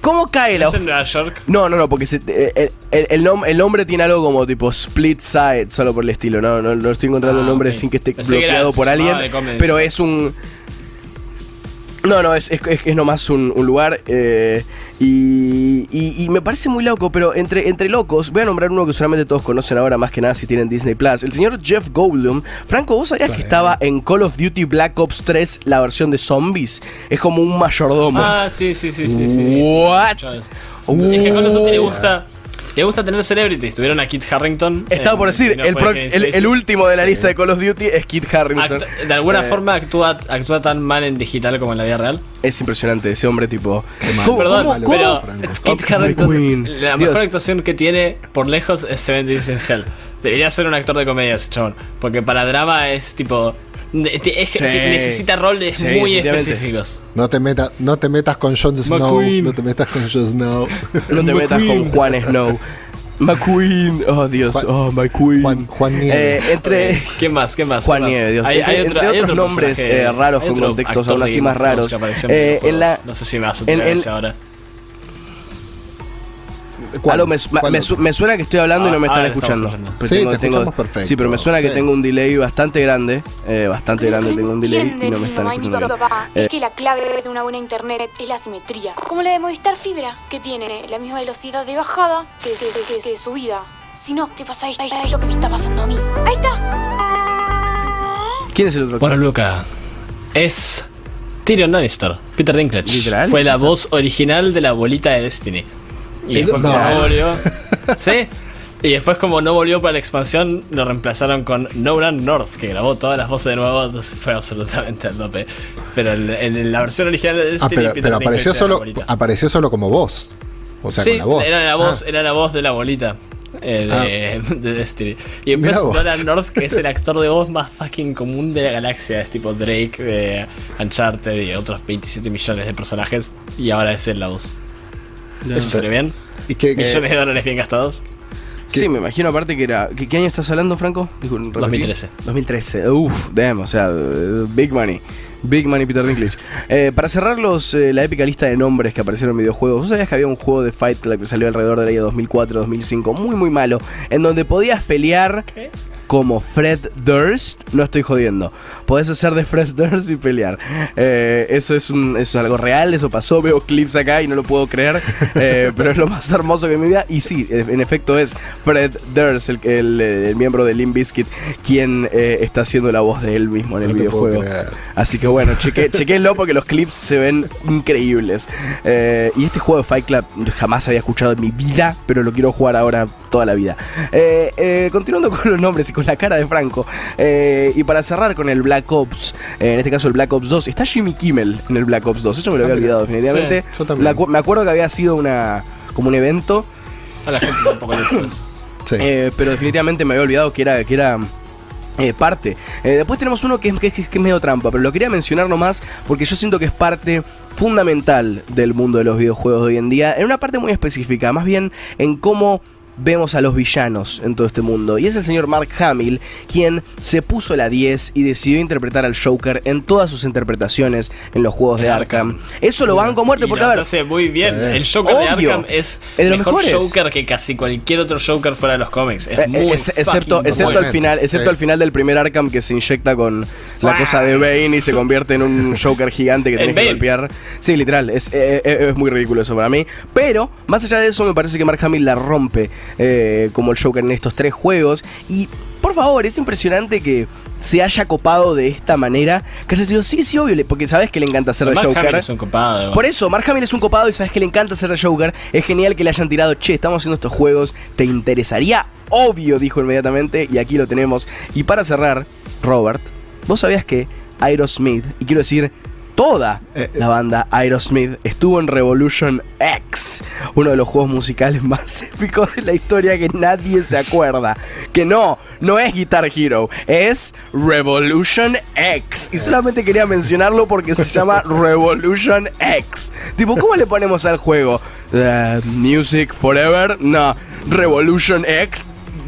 ¿Cómo cae la ¿Es en Nueva York? no, no, no, porque se- eh, el, el- el nom- el nombre tiene algo como tipo split side, solo por el estilo. No, no, no estoy encontrando Ah, el nombre ok. sin que esté Pensé que era- bloqueado se por llamaba alguien. de comedy. Pero es un. No, no, es, es, es- nomás un, un lugar. eh, y, y- y me parece muy loco, pero entre, entre locos, voy a nombrar uno que seguramente todos conocen ahora, más que nada si tienen Disney Plus. El señor Jeff Goldblum. Franco, ¿vos sabías que estaba en Call of Duty Black Ops 3 la versión de zombies? Es como un mayordomo. Ah, sí, sí, sí, sí. sí What? Sí, sí, sí. Es que Call of Duty le gusta. Le gusta tener celebrities. Tuvieron a Kit Harrington. Estaba en- por decir, no el, último de la lista de Call of Duty es Kit Harrison. Actu- de alguna Eh, forma actúa, actúa tan mal en digital como en la vida real. Es impresionante ese hombre, tipo. Qué mal. ¿Cómo- Perdón, cómo- pero. Kit Harrington, la Dios. mejor actuación que tiene por lejos es Seven Days in Hell. Debería ser un actor de comedia ese chabón. Porque para drama es tipo. Es que Sí. necesita roles Sí, muy específicos. No te, meta, no te metas con Jon Snow. McQueen. No te metas con Jon Snow. No te metas con. Juan Snow. McQueen, oh Dios, Juan- oh McQueen. Juan, Juan Nieve. Eh, entre. ¿Qué más? ¿Qué más? Juan. Nieve, Dios. Hay, Entre- hay otro, entre hay otros otro nombres, eh, raros con contextos aún así más raros. en Eh, la- No sé si me vas a en- tener en- ese ahora. ¿Cuál? Aló, me, ma- ¿Cuál me otro? su- me suena que estoy hablando y no me Ah, están estamos escuchando. Pero Sí, tengo- te tengo- escuchamos perfecto. Sí, pero me suena que Sí. tengo un delay bastante grande. eh, bastante grande, tengo un delay y no me mi están mi escuchando. bien. papá Eh, es que la clave de una buena internet es la simetría. Como la de Movistar Fibra, que tiene la misma velocidad de bajada que, que- que- que de subida. Si no, te pasa esto, es lo que me está pasando a mí. Ahí está. ¿Quién es el otro? Bueno, Luca, es Tyrion Lannister, Peter Dinklage. ¿Literal? Fue la voz original de la bolita de Destiny. Y ¿Y después no? como no volvió. ¿Sí? Y después como no volvió para la expansión, lo reemplazaron con Nolan North, que grabó todas las voces de nuevo, entonces fue absolutamente al tope. Pero en, en la versión original de Destiny, Ah, pero, apareció, solo, apareció solo como voz. O sea, sí, con la voz. era la voz, Ah, era la voz de la bolita. eh, de, de Destiny. Y vos. Nolan North, que es el actor de voz más fucking común de la galaxia. Es tipo Drake, de Uncharted y otros 27 millones de personajes. Y ahora es él la voz. ¿Eso salió bien? ¿Y qué, ¿Millones de dólares bien gastados? Sí, me imagino aparte que era. ¿Qué, qué año estás hablando, Franco? Disculpe, ¿repetí? 2013. 2013. Uff, damn, o sea, big money. Big money Peter Dinklage. Eh, para cerrar los, eh, la épica lista de nombres que aparecieron en videojuegos, ¿vos sabías que había un juego de Fight Club que salió alrededor del año 2004-2005, muy muy malo, en donde podías pelear ¿Qué? Como Fred Durst? No estoy jodiendo. Podés hacer de Fred Durst y pelear. Eh, eso, es un, eso es algo real, eso pasó, veo clips acá y no lo puedo creer, eh, pero es lo más hermoso que mi vida. Y sí, en efecto es Fred Durst, el, el, el miembro de Limp Bizkit, quien eh, está haciendo la voz de él mismo en el No videojuego. Así que bueno, cheque, chequenlo porque los clips se ven increíbles. Y este juego de Fight Club jamás había escuchado en mi vida, pero lo quiero jugar ahora toda la vida. Continuando con los nombres y con la cara de Franco. eh, y para cerrar con el Black Ops, eh, en este caso el Black Ops 2, está Jimmy Kimmel en el Black Ops 2. Eso me lo había olvidado definitivamente. Sí, yo también. La me acuerdo que había sido una como un evento. A la gente tampoco le. Sí. Eh, pero definitivamente me había olvidado que era, que era eh, parte. Eh, después tenemos uno que es, que, es- que es medio trampa, pero lo quería mencionar nomás porque yo siento que es parte fundamental del mundo de los videojuegos de hoy en día, en una parte muy específica, más bien en cómo vemos a los villanos en todo este mundo. Y es el señor Mark Hamill quien se puso la 10 y decidió interpretar al Joker en todas sus interpretaciones en los juegos de Arkham. Arkham. Eso lo banco a muerte Y porque, a ver, hace muy bien. Sí. El Joker de. Arkham es, Es los mejor mejores. Joker que casi cualquier otro Joker fuera de los cómics. Es Eh, muy es- excepto excepto al final excepto Sí. al final del primer Arkham que se inyecta con la cosa de Bane y se convierte en un Joker gigante que El tienes que golpear sí literal es, eh, eh, es muy ridículo eso para mí pero más allá de eso me parece que Mark Hamill la rompe eh, como el Joker en estos tres juegos y por favor es impresionante que se haya copado de esta manera que haya sido sí sí obvio porque sabes que le encanta hacer de Mark Joker Hamill es un copado. por eso, Mark Hamill es un copado y sabes que le encanta hacer de Joker. Es genial que le hayan tirado, che, estamos haciendo estos juegos, ¿te interesaría? Obvio, dijo inmediatamente, y aquí lo tenemos. Y para cerrar, Robert, ¿vos sabías que Aerosmith, y quiero decir, toda Eh, eh. la banda Aerosmith estuvo en Revolution X, uno de los juegos musicales más épicos de la historia que nadie se acuerda. Que no, no es Guitar Hero, es Revolution X. Y solamente quería mencionarlo porque se llama Revolution X. Tipo, ¿cómo le ponemos al juego? Eh, music Forever? No, Revolution X.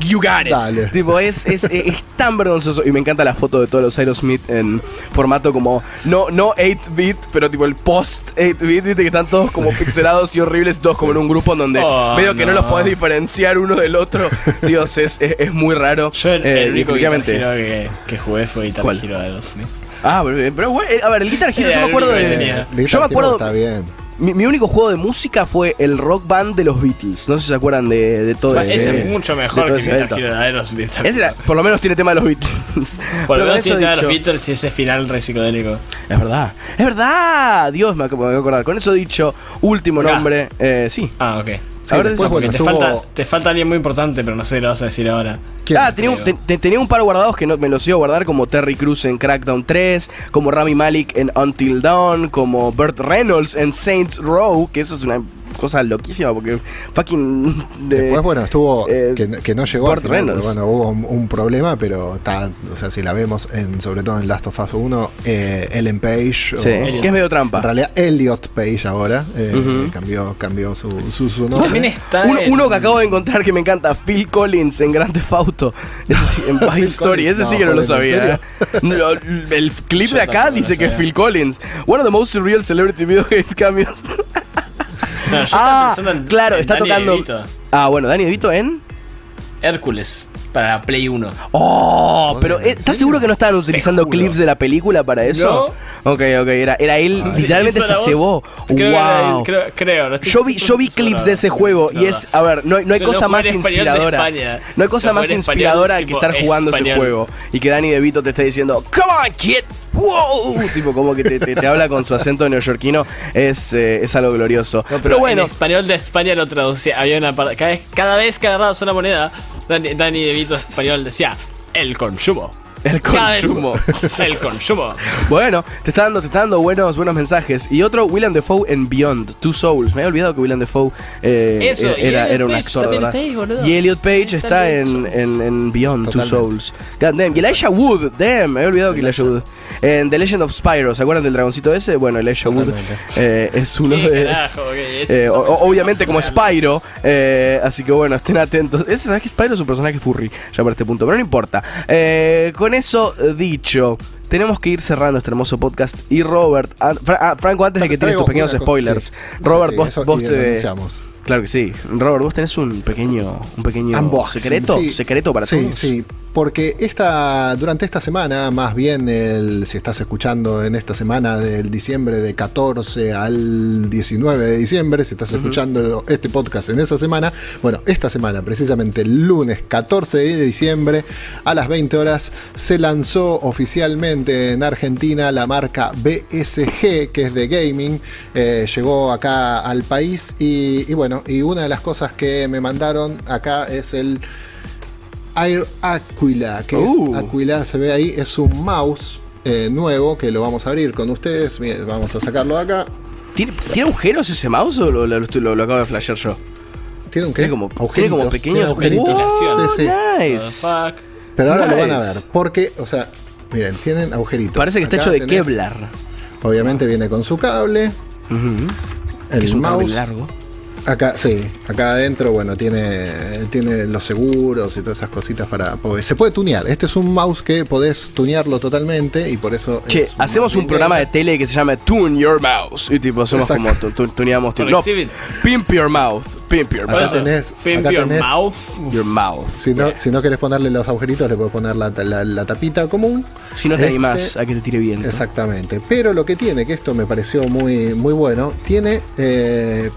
You got it. Dale. Tipo, es, es, es tan vergonzoso. Y me encanta la foto de todos los Aerosmith en formato como. No, no 8-bit, pero tipo el post 8-bit, viste que están todos como pixelados y horribles, todos como en un grupo en donde Oh, medio que no. no. los podés diferenciar uno del otro. Dios, es, es, es muy raro. Yo el, Eh, el único Guitar definitivamente. Hero que, que jugué fue Guitar ¿Cuál? Hero de Aerosmith. Ah, pero, pero, bueno, a ver, el Guitar Hero, yo me acuerdo de. Yo me acuerdo. Está bien. Mi, mi único juego de música fue el rock band de los Beatles. No sé si se acuerdan de, de todo Ese ese. es mucho de mejor que de Aerosmith. Ese era- por lo menos tiene tema de los Beatles. Por lo menos eso tiene ver dicho- los Beatles y ese final re psicodélico. Es verdad, es verdad. Dios, me acabo de acordar. Con eso dicho, último nombre. Eh, sí. Ah, ok. Sí, después, bueno, te, estuvo. falta, te falta alguien muy importante, pero no sé si lo vas a decir ahora. ¿Quién? Ah, tenía un, te- te- tenía un par guardados que no, me los iba a guardar, como Terry Crews en Crackdown 3, como Rami Malik en Until Dawn, como Burt Reynolds en Saints Row, que eso es una cosa loquísima porque fucking. de- Después, bueno, estuvo. eh, que, que no llegó al final, Bueno, hubo un, un problema, pero está. O sea, si la vemos, en, sobre todo en Last of Us 1, eh, Ellen Page. Sí, o- que es medio en trampa. realidad, Elliot Page ahora. eh, Ujú. cambió, cambió su, su, su nombre. también está. Un- en- uno que acabo de encontrar que me encanta, Phil Collins en Grand Theft Auto. Ese sí, en Pie Story, Collins, ese sí no, que no lo ¿en sabía. el clip Yo de acá dice que es. Phil Collins. One of the most surreal celebrity video game cameos. No, yo ah, estaba pensando en- claro, en está Danny tocando. DeVito. Ah, bueno, Danny DeVito en. Hércules para Play 1. Oh, pero Joder, ¿en eh, ¿estás seguro que no estaban utilizando clips de la película para eso? Ok, ok, era, era él, Ay. literalmente se cebó. Creo que era él, wow. creo, creo, no Yo vi, yo vi clips de ese no, juego no, y es, a ver, no, hay- no cosa más inspiradora. No hay cosa más inspiradora que estar jugando ese juego y que Danny DeVito te esté diciendo, Come on, kid, wow, tipo como que te, te- te habla con su acento neoyorquino, es, eh, es algo glorioso. No, pero, bueno, en español de España lo traducía. Había una parte. Cada vez, cada vez que agarrabas una moneda, Dani, Dani de Vito español decía el consumo. El consumo. el consumo. Bueno, te está dando, te está dando buenos, buenos mensajes. Y otro, William Defoe en Beyond, Two Souls. Me había olvidado que William Defoe eh, Eso, era, era un Page actor, ¿verdad? ahí, boludo. y Elliot Page está en, en, en Beyond, Two. Souls. God damn. Y Elijah Wood, damn, me había olvidado que Elijah Wood. En The Legend of Spyro, ¿se acuerdan del dragoncito ese? Bueno, Elijah Wood eh, es uno ¿Qué de... carajo? Eh, es o- obviamente como. Spyro, eh, así que bueno, estén atentos. Ese, ¿sabes que Spyro es un personaje furry ya por este punto? Pero no importa. Eh, con eso dicho, tenemos que ir cerrando este hermoso podcast. Y Robert, ah, Fra- ah, Franco, antes de que tires tus pequeños spoilers, sí. Robert, Sí, sí, vos, eso, vos te. Claro que sí. Robert, vos tenés un pequeño, un pequeño Unboxing, secreto, sí. secreto para sí, todos. Sí, porque esta, durante esta semana, más bien el, si estás escuchando en esta semana del diciembre de 14 al 19 de diciembre, si estás escuchando este podcast en esa semana, bueno, esta semana, precisamente el lunes 14 de diciembre a las 20 horas, se lanzó oficialmente en Argentina la marca BSG, que es de gaming, eh, llegó acá al país y, y bueno, y una de las cosas que me mandaron acá es el Air Aquila, que Uh. es Aquila, se ve ahí, es un mouse eh, nuevo que lo vamos a abrir con ustedes. Miren, vamos a sacarlo de acá. ¿Tiene, tiene agujeros ese mouse o lo, lo- lo- lo acabo de flashear yo? Tiene un qué? Tiene como, tiene como pequeños agujeritos. Oh, Sí, sí. nice. Pero ahora lo van a ver, porque, o sea, miren, tienen agujeritos. Parece que está Acá hecho de tenés- Kevlar. Obviamente viene con su cable, el que es un cable mouse. largo. Acá, sí, acá adentro, bueno, tiene, tiene los seguros y todas esas cositas para. porque se puede tunear. Este es un mouse que podés tunearlo totalmente y por eso. Che, es hacemos un programa de tele que se llama Tune Your Mouse. Y tipo, hacemos Exacto. como tu- tu- tuneamos tu- No. Pimp Your Mouth. Pimp Your Mouth. Tenés- Pimp acá your tenés- mouth. Your Mouth. Si no, si no querés ponerle los agujeritos, le puedes poner la, la- la tapita común. Si no te Este- animás a que te tire bien. Exactamente. Pero lo que tiene, que esto me pareció muy, muy bueno, tiene eh,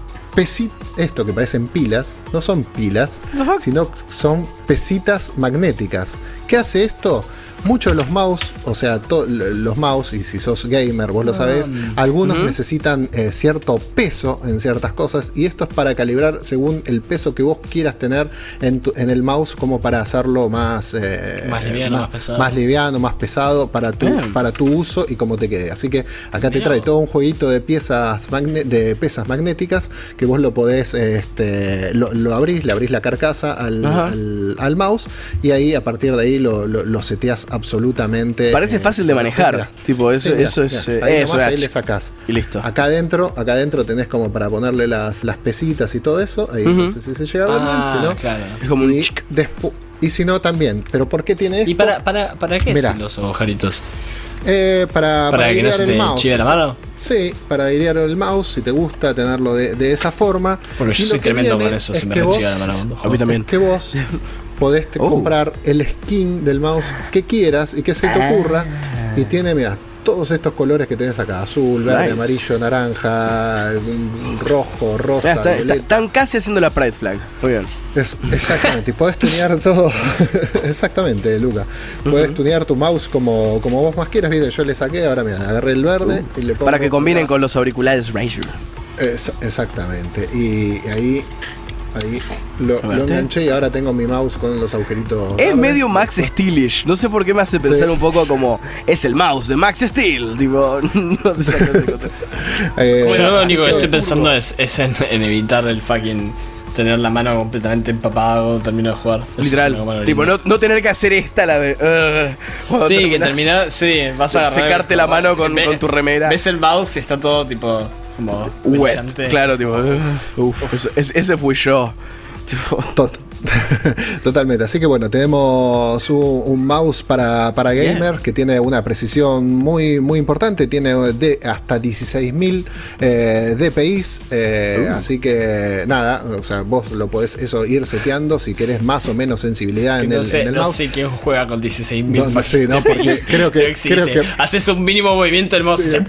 esto que parecen pilas, no son pilas, sino son pesitas magnéticas. ¿Qué hace esto? Muchos de los mouse, o sea, los mouse, y si sos gamer, vos lo sabés, algunos necesitan eh, cierto peso en ciertas cosas, y esto es para calibrar según el peso que vos quieras tener en, tu- en el mouse, como para hacerlo más, eh, Más liviano, más pesado. más liviano, más pesado para tu, Bien. para tu uso y cómo te quede. Así que acá te trae todo un jueguito de piezas de pesas magnéticas que vos lo podés, este, lo, lo abrís, le abrís la carcasa al, al- al mouse y ahí a partir de ahí lo, lo, lo seteás absolutamente. Parece eh, fácil de manejar. Tipo, eso, Sí, eso es. mirá. eh, Ahí eso nomás, es. ahí le sacás. Y listo. Acá adentro, acá adentro tenés como para ponerle las, las pesitas y todo eso. Ahí no sé si se llega a ver bien, si Ah, no. claro. Es como un Y, chic. despu- y si no, también. ¿Pero por qué tiene esto? ¿Y para, para, para qué son los agujeritos? Eh, para, ¿Para que no se el te mouse. chive la mano? Sí, para airear el mouse, si te gusta tenerlo de, de esa forma. Porque yo soy tremendo con eso, es se me rechiga la mano. A mí también. Es que vos podés Oh. comprar el skin del mouse que quieras y que se te ocurra. Y tiene, mira, todos estos colores que tenés acá: azul, verde, Nice. amarillo, naranja, rojo, rosa, Ah, está- están casi haciendo la Pride Flag. Muy bien. Es- exactamente, y podés tunear todo. exactamente, Luca. Podés tunear tu mouse como, como vos más quieras. ¿viste? Yo le saqué, ahora mira, agarré el verde y le pongo. Uh. Para que combinen con los auriculares Razer. Es- exactamente. Y ahí, ahí lo, lo enganché y ahora tengo mi mouse con los agujeritos. Es verdes. medio Max Steelish. No sé por qué me hace pensar Sí. un poco como. Es el mouse de Max Steel. Tipo, no sé. Eh, Yo lo único que estoy pensando es, es en, en evitar el fucking tener la mano completamente empapada cuando termino de jugar. Eso Literal. Tipo, no, no tener que hacer esta, la de. uh, Sí, que terminás terminar, sí, vas a secarte la mano con- con tu remera. Ves el mouse y está todo tipo. Como. Wet. brillante. Claro, tipo. uh, uf, eso- es- ese fui yo. Tipo, Tot- Totalmente. Así que bueno, tenemos un, un mouse para, para Bien. gamer que tiene una precisión muy, muy importante. Tiene de hasta 16.000 eh, DPIs. eh, Uh. Así que nada, o sea, vos lo podés eso ir seteando si querés más o menos sensibilidad en no, el, sé, en el no mouse. sé quién juega con 16.000 No, no sé, no, porque creo que- creo que- Haces un mínimo movimiento del mouse y se.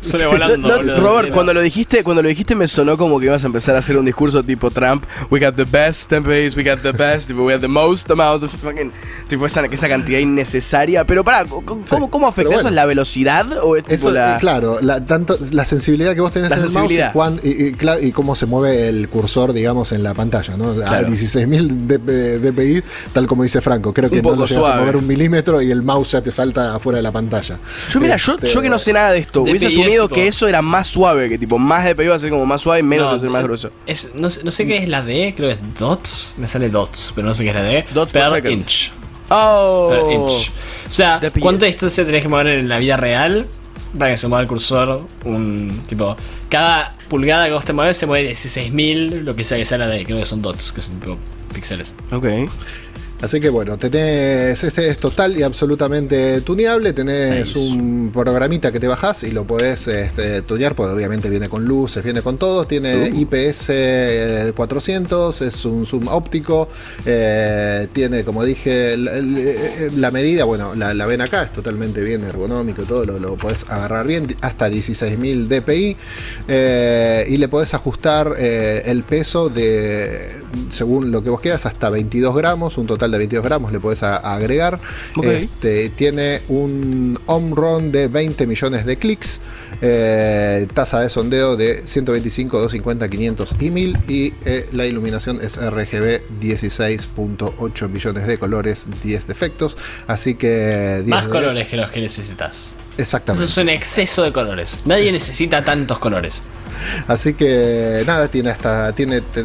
Sale volando. No, boludo, Robert, sí, cuando lo dijiste, cuando lo dijiste me sonó como que ibas a empezar a hacer un discurso tipo Trump. We got the best templates, we got the best, we got the most amount of fucking, tipo esa, esa cantidad innecesaria. Pero pará, ¿cómo, cómo- cómo afecta eso? ¿Es la velocidad o es tipo Eso, la eh, claro, la, tanto, la sensibilidad que vos tenés La en el mouse y, sensibilidad. cuán- y- y cla- y cómo se mueve el cursor, digamos, en la pantalla, ¿no? A Claro. 16.000 DP DPI, tal como dice Franco. Creo que Un no lo llegas a mover un milímetro y el mouse ya te salta afuera de la pantalla. Yo mira, yo, Este, yo que no sé nada de esto, DPI hubiese es asumido tipo- que eso era más suave, que tipo más de iba a ser como más suave, menos de ser más eh, grueso. Es, no, sé, no sé qué es la D, creo que es dots. Me sale dots, pero no sé qué es la D. Dots per per inch. Oh. Per inch. O sea. ¿cuánta distancia tenés que mover en la vida real para que se mueva el cursor? Un tipo. Cada pulgada que vos te mueves se mueve 16.000, lo que sea que sea la D. Creo que son dots, que son tipo píxeles. Ok. Así que bueno, tenés, este es total y absolutamente tuneable, tenés Nice. un programita que te bajás y lo podés este, tunear, porque obviamente viene con luces, viene con todo, tiene Uh. IPS eh, 400, es un zoom óptico, eh, tiene como dije la, la- la medida, bueno, la, la ven acá, es totalmente bien ergonómico, y todo lo, lo podés agarrar bien, hasta 16.000 dpi eh, y le podés ajustar eh, el peso de, según lo que vos quieras, hasta 22 gramos, un total de 22 gramos le podés a- agregar. Ok. Este, tiene un home run de 20 millones de clics, eh, tasa de sondeo de 125, 250, 500 y 1000 y eh, la iluminación es RGB 16.8 millones de colores, 10 defectos, así que 10 Más de- colores que los que necesitas. Exactamente. Eso es un exceso de colores. Nadie necesita tantos colores. Así que nada, tiene hasta tiene te-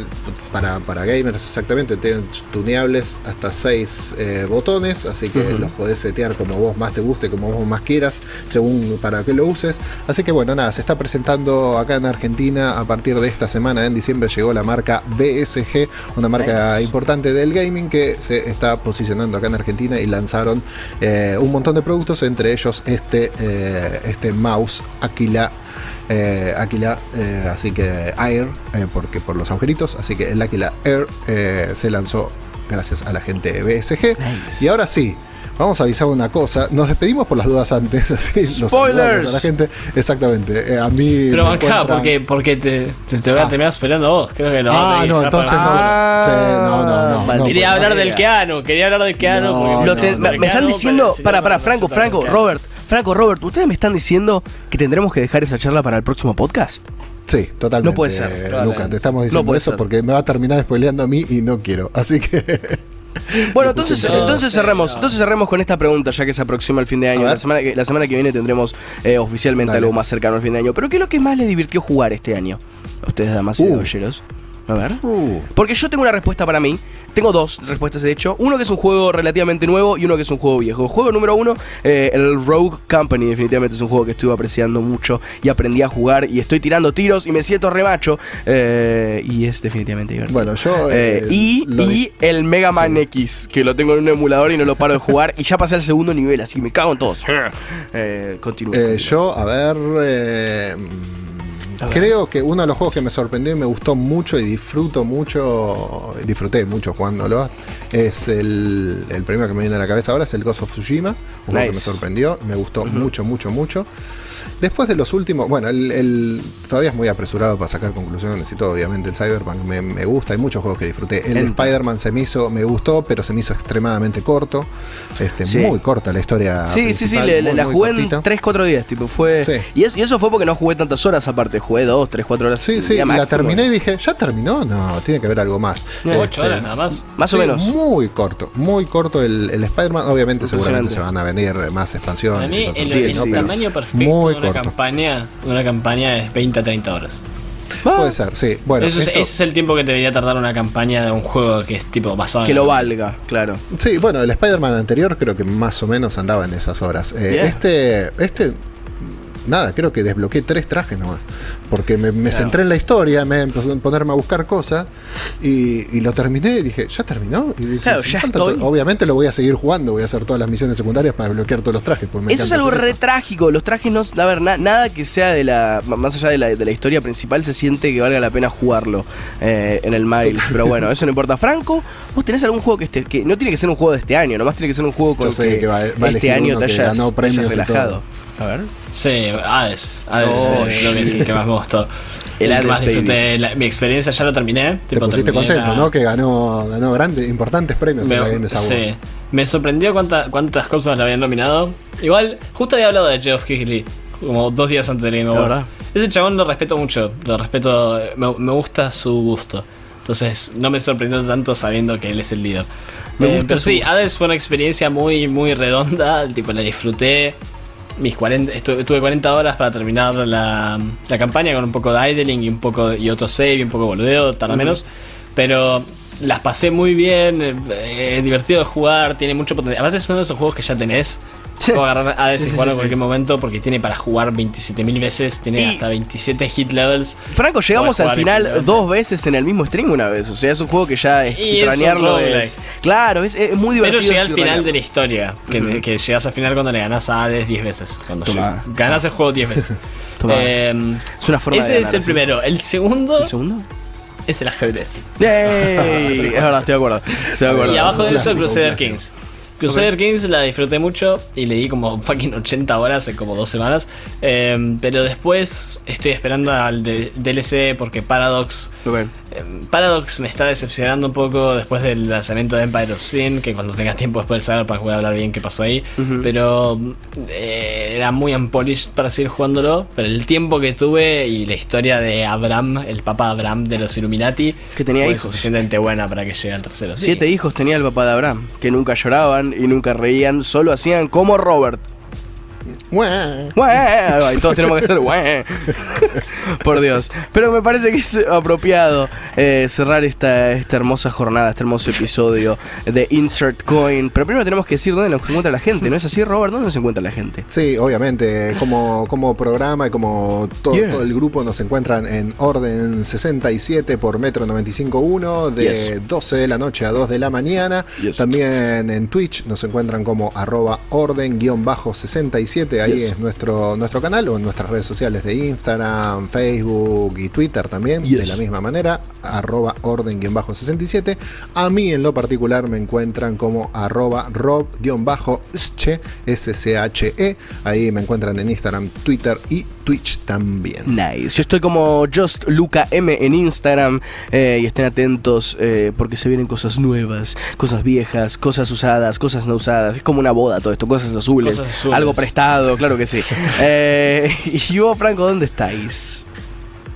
para, para gamers exactamente, tiene tuneables hasta 6 botones, así que los podés setear como vos más te guste, como vos más quieras, según para qué lo uses. Así que bueno, nada, se está presentando acá en Argentina a partir de esta semana, en diciembre llegó la marca BSG, una marca Nice. importante del gaming que se está posicionando acá en Argentina y lanzaron eh, un montón de productos, entre ellos este, eh, este mouse Aquila eh, Aquila, eh, así que Air, eh, porque por los agujeritos, así que el Aquila Air eh, se lanzó gracias a la gente de BSG. Nice. Y ahora sí, vamos a avisar una cosa. Nos despedimos por las dudas antes, así los Spoilers. saludamos a la gente. Exactamente. eh, a mí. Pero acá, encuentran- porque, porque te, te, te voy a Ah. terminar esperando a vos. Creo que a Ah, no, entonces para- no. Ah, Sí, no, no, no, no, Quería pues, hablar del. Keanu, quería hablar del Keanu. No, porque- Lo no, te- no, me, no. me están diciendo, para, no, para, no Franco, Franco. Robert, Franco, Robert, ¿ustedes me están diciendo que tendremos que dejar esa charla para el próximo podcast? Sí, totalmente. No puede ser, eh, probablemente. Luca, te estamos diciendo No puede eso ser. porque me va a terminar spoileando a mí y no quiero. Así que. Bueno, puse entonces, en todo. entonces Sí, cerremos, no. entonces cerremos con esta pregunta, ya que se aproxima el fin de año. La semana, que, la semana que viene tendremos eh, oficialmente Dale. algo más cercano al fin de año. Pero ¿qué es lo que más les divirtió jugar este año? A ustedes, damas y Uh. caballeros. A ver. Uh, Porque yo tengo una respuesta para mí. Tengo dos respuestas de hecho. Uno que es un juego relativamente nuevo y uno que es un juego viejo. Juego número uno, eh, el Rogue Company. Definitivamente es un juego que estuve apreciando mucho y aprendí a jugar y estoy tirando tiros y me siento remacho. eh, y es definitivamente divertido. bueno, yo. Eh, eh, y, y el Mega Man Sí. X, que lo tengo en un emulador y no lo paro de jugar. y ya pasé al segundo nivel, así que me cago en todos. Continúo. Continúo. yo, a ver. Creo que uno de los juegos que me sorprendió y me gustó mucho y disfruto mucho, disfruté mucho jugándolo, es el, el primero que me viene a la cabeza ahora, es el Ghost of Tsushima, un juego que me sorprendió, me gustó mucho, mucho, mucho. Después de los últimos, bueno, el, el- todavía es muy apresurado para sacar conclusiones y todo, obviamente el Cyberpunk me, me gusta, hay muchos juegos que disfruté. El Ente. Spider-Man se me hizo, me gustó, pero se me hizo extremadamente corto, este, Sí. muy corta la historia. Sí, sí, sí, le- muy, la muy jugué en cortita. 3-4 días, tipo, fue... Sí. Y, es- y eso fue porque no jugué tantas horas aparte, jugué 2, 3, 4 horas. Sí, sí, la máximo. terminé y dije, ¿ya terminó? No, tiene que haber algo más. Ocho Este, horas nada más. Más o menos. Muy corto, muy corto el, el Spider-Man. Obviamente, seguramente se van a venir más Para expansiones. mí, y cosas el, así, el tamaño perfecto muy una corto. campaña, de una campaña es 20 a 30 horas. Ah, Puede ser, sí. Bueno, eso es, esto- ese es el tiempo que debería tardar una campaña de un juego que es tipo basado que en lo la- valga, claro. sí, bueno, el Spider-Man anterior creo que más o menos andaba en esas horas. Eh. Este, este, nada, creo que desbloqueé tres trajes nomás. Porque me, me centré en la historia, me empecé a ponerme a buscar cosas y, y lo terminé y dije, ¿ya terminó? Y dije, Claro, "Sí, ya estoy". to-". Obviamente lo voy a seguir jugando, voy a hacer todas las misiones secundarias para desbloquear todos los trajes. pues me Eso es algo re eso. trágico. Los trajes no. A ver, na- nada que sea de la. Más allá de la, de la historia principal, se siente que valga la pena jugarlo eh, en el Miles. Pero bueno, eso no importa. Franco, ¿vos tenés algún juego que esté. que no tiene que ser un juego de este año, nomás tiene que ser un juego con Yo sé que va- va a este año te hayas, ganó te hayas premios y relajado. todo. A ver. Sí, Hades. Hades Oh, eh, creo que es el que más me gustó. El El, que más disfruté. La- mi experiencia ya lo terminé. Te tipo, pusiste terminé contento, la- ¿no? Que ganó, ganó grandes, importantes premios en la Me, Games Award. sí. me sorprendió cuánta- cuántas cosas le habían nominado. Igual, justo había hablado de Geoff Keighley como dos días antes de Game La Awards. Ese chabón lo respeto mucho. Lo respeto. Me, me gusta su gusto. Entonces, no me sorprendió tanto sabiendo que él es el líder. Me Eh, gusta pero su sí, gusto. Hades fue una experiencia muy, muy redonda. Tipo, la disfruté. Mis 40, estu- tuve 40 horas para terminar la, la campaña con un poco de idling y un poco y otro save y un poco de boludeo, tarda menos. Pero las pasé muy bien, eh, eh, divertido de jugar, tiene mucho potencial. Aparte son esos juegos que ya tenés. Sí. Puedo agarrar a Sí, sí, y jugar sí, en cualquier sí. momento porque tiene para jugar 27.000 veces, tiene Y- hasta 27 hit levels. Franco, llegamos al final dos veces en el mismo stream una vez. O sea, es un juego que ya es es es. Claro, es, es muy Pero divertido. llegué al final de la historia, que, que llegas al final cuando le ganas a Hades 10 veces. Cuando Toma. ganas el juego 10 veces. Toma. Eh, Es una forma ese de es ganar, el ¿sí? primero. El segundo ¿El segundo? es el ajedrez. ¡Yay! Es verdad, estoy de acuerdo. Estoy de acuerdo. Y abajo de eso, clásico, Crusader. Kings. Crusader Kings la disfruté mucho y le di como fucking 80 horas en como dos semanas. Eh, pero después estoy esperando al de- DLC porque Paradox. Eh, Paradox me está decepcionando un poco después del lanzamiento de Empire of Sin. Que cuando tengas tiempo después saber para poder hablar bien qué pasó ahí. Pero eh, era muy unpolished para seguir jugándolo. Pero el tiempo que tuve y la historia de Abraham, el papa Abraham de los Illuminati, Que tenía fue hijos. suficientemente buena para que llegue al tercero. Sí. Siete hijos tenía el papá de Abraham, que nunca lloraban y nunca reían, solo hacían como Robert. Y todos tenemos que hacer. Por Dios. Pero me parece que es apropiado eh, cerrar esta, esta hermosa jornada, este hermoso episodio de Insert Coin. Pero primero tenemos que decir dónde nos encuentra la gente, ¿no es así, Robert? ¿Dónde se encuentra la gente? Sí, obviamente, como, como programa y como todo, Yeah. todo el grupo nos encuentran en Orden 67 por Metro 95.1 de Yes. 12 de la noche a 2 de la mañana. Yes. También en Twitch nos encuentran como arroba orden-67, ahí Yes. es nuestro, nuestro canal o en nuestras redes sociales de Instagram, Facebook y Twitter también, Yes. de la misma manera, arroba orden-67. A mí en lo particular me encuentran como arroba rob-sche, S-C-H-E, ahí me encuentran en Instagram, Twitter y Twitch también. Nice. Yo estoy como Just Luca M en Instagram eh, y estén atentos eh, porque se vienen cosas nuevas, cosas viejas, cosas usadas, cosas no usadas. Es como una boda todo esto, cosas azules, Cosas azules. algo prestado, claro que sí. Eh, y vos, Franco, ¿dónde estáis?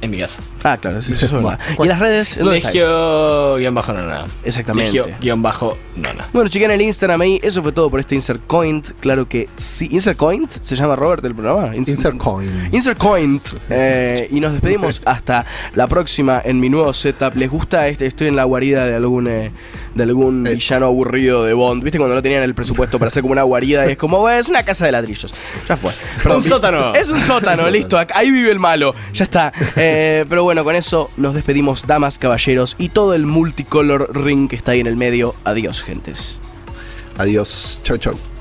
En mi casa. Ah, claro, sí, eso es verdad. Bueno, ¿Y las redes? Legio-nona. Exactamente. Legio-nona. Bueno, chequen el Instagram ahí. Eso fue todo por este Insert Coin. Claro que sí. ¿Insert Coin? ¿Se llama Robert el programa? Insert coin. Insert Coin. Eh, y nos despedimos hasta la próxima en mi nuevo setup. ¿Les gusta este? Estoy en la guarida de algún eh, de algún Eh. villano aburrido de Bond. ¿Viste cuando no tenían el presupuesto para hacer como una guarida? Y es como, "Bueno, es una casa de ladrillos. Ya fue. Un sótano. Es un sótano, listo. Ahí vive el malo. Ya está. Eh, pero bueno, con eso nos despedimos, damas, caballeros, y todo el multicolor ring que está ahí en el medio. Adiós, gentes. Adiós. Chau, chau.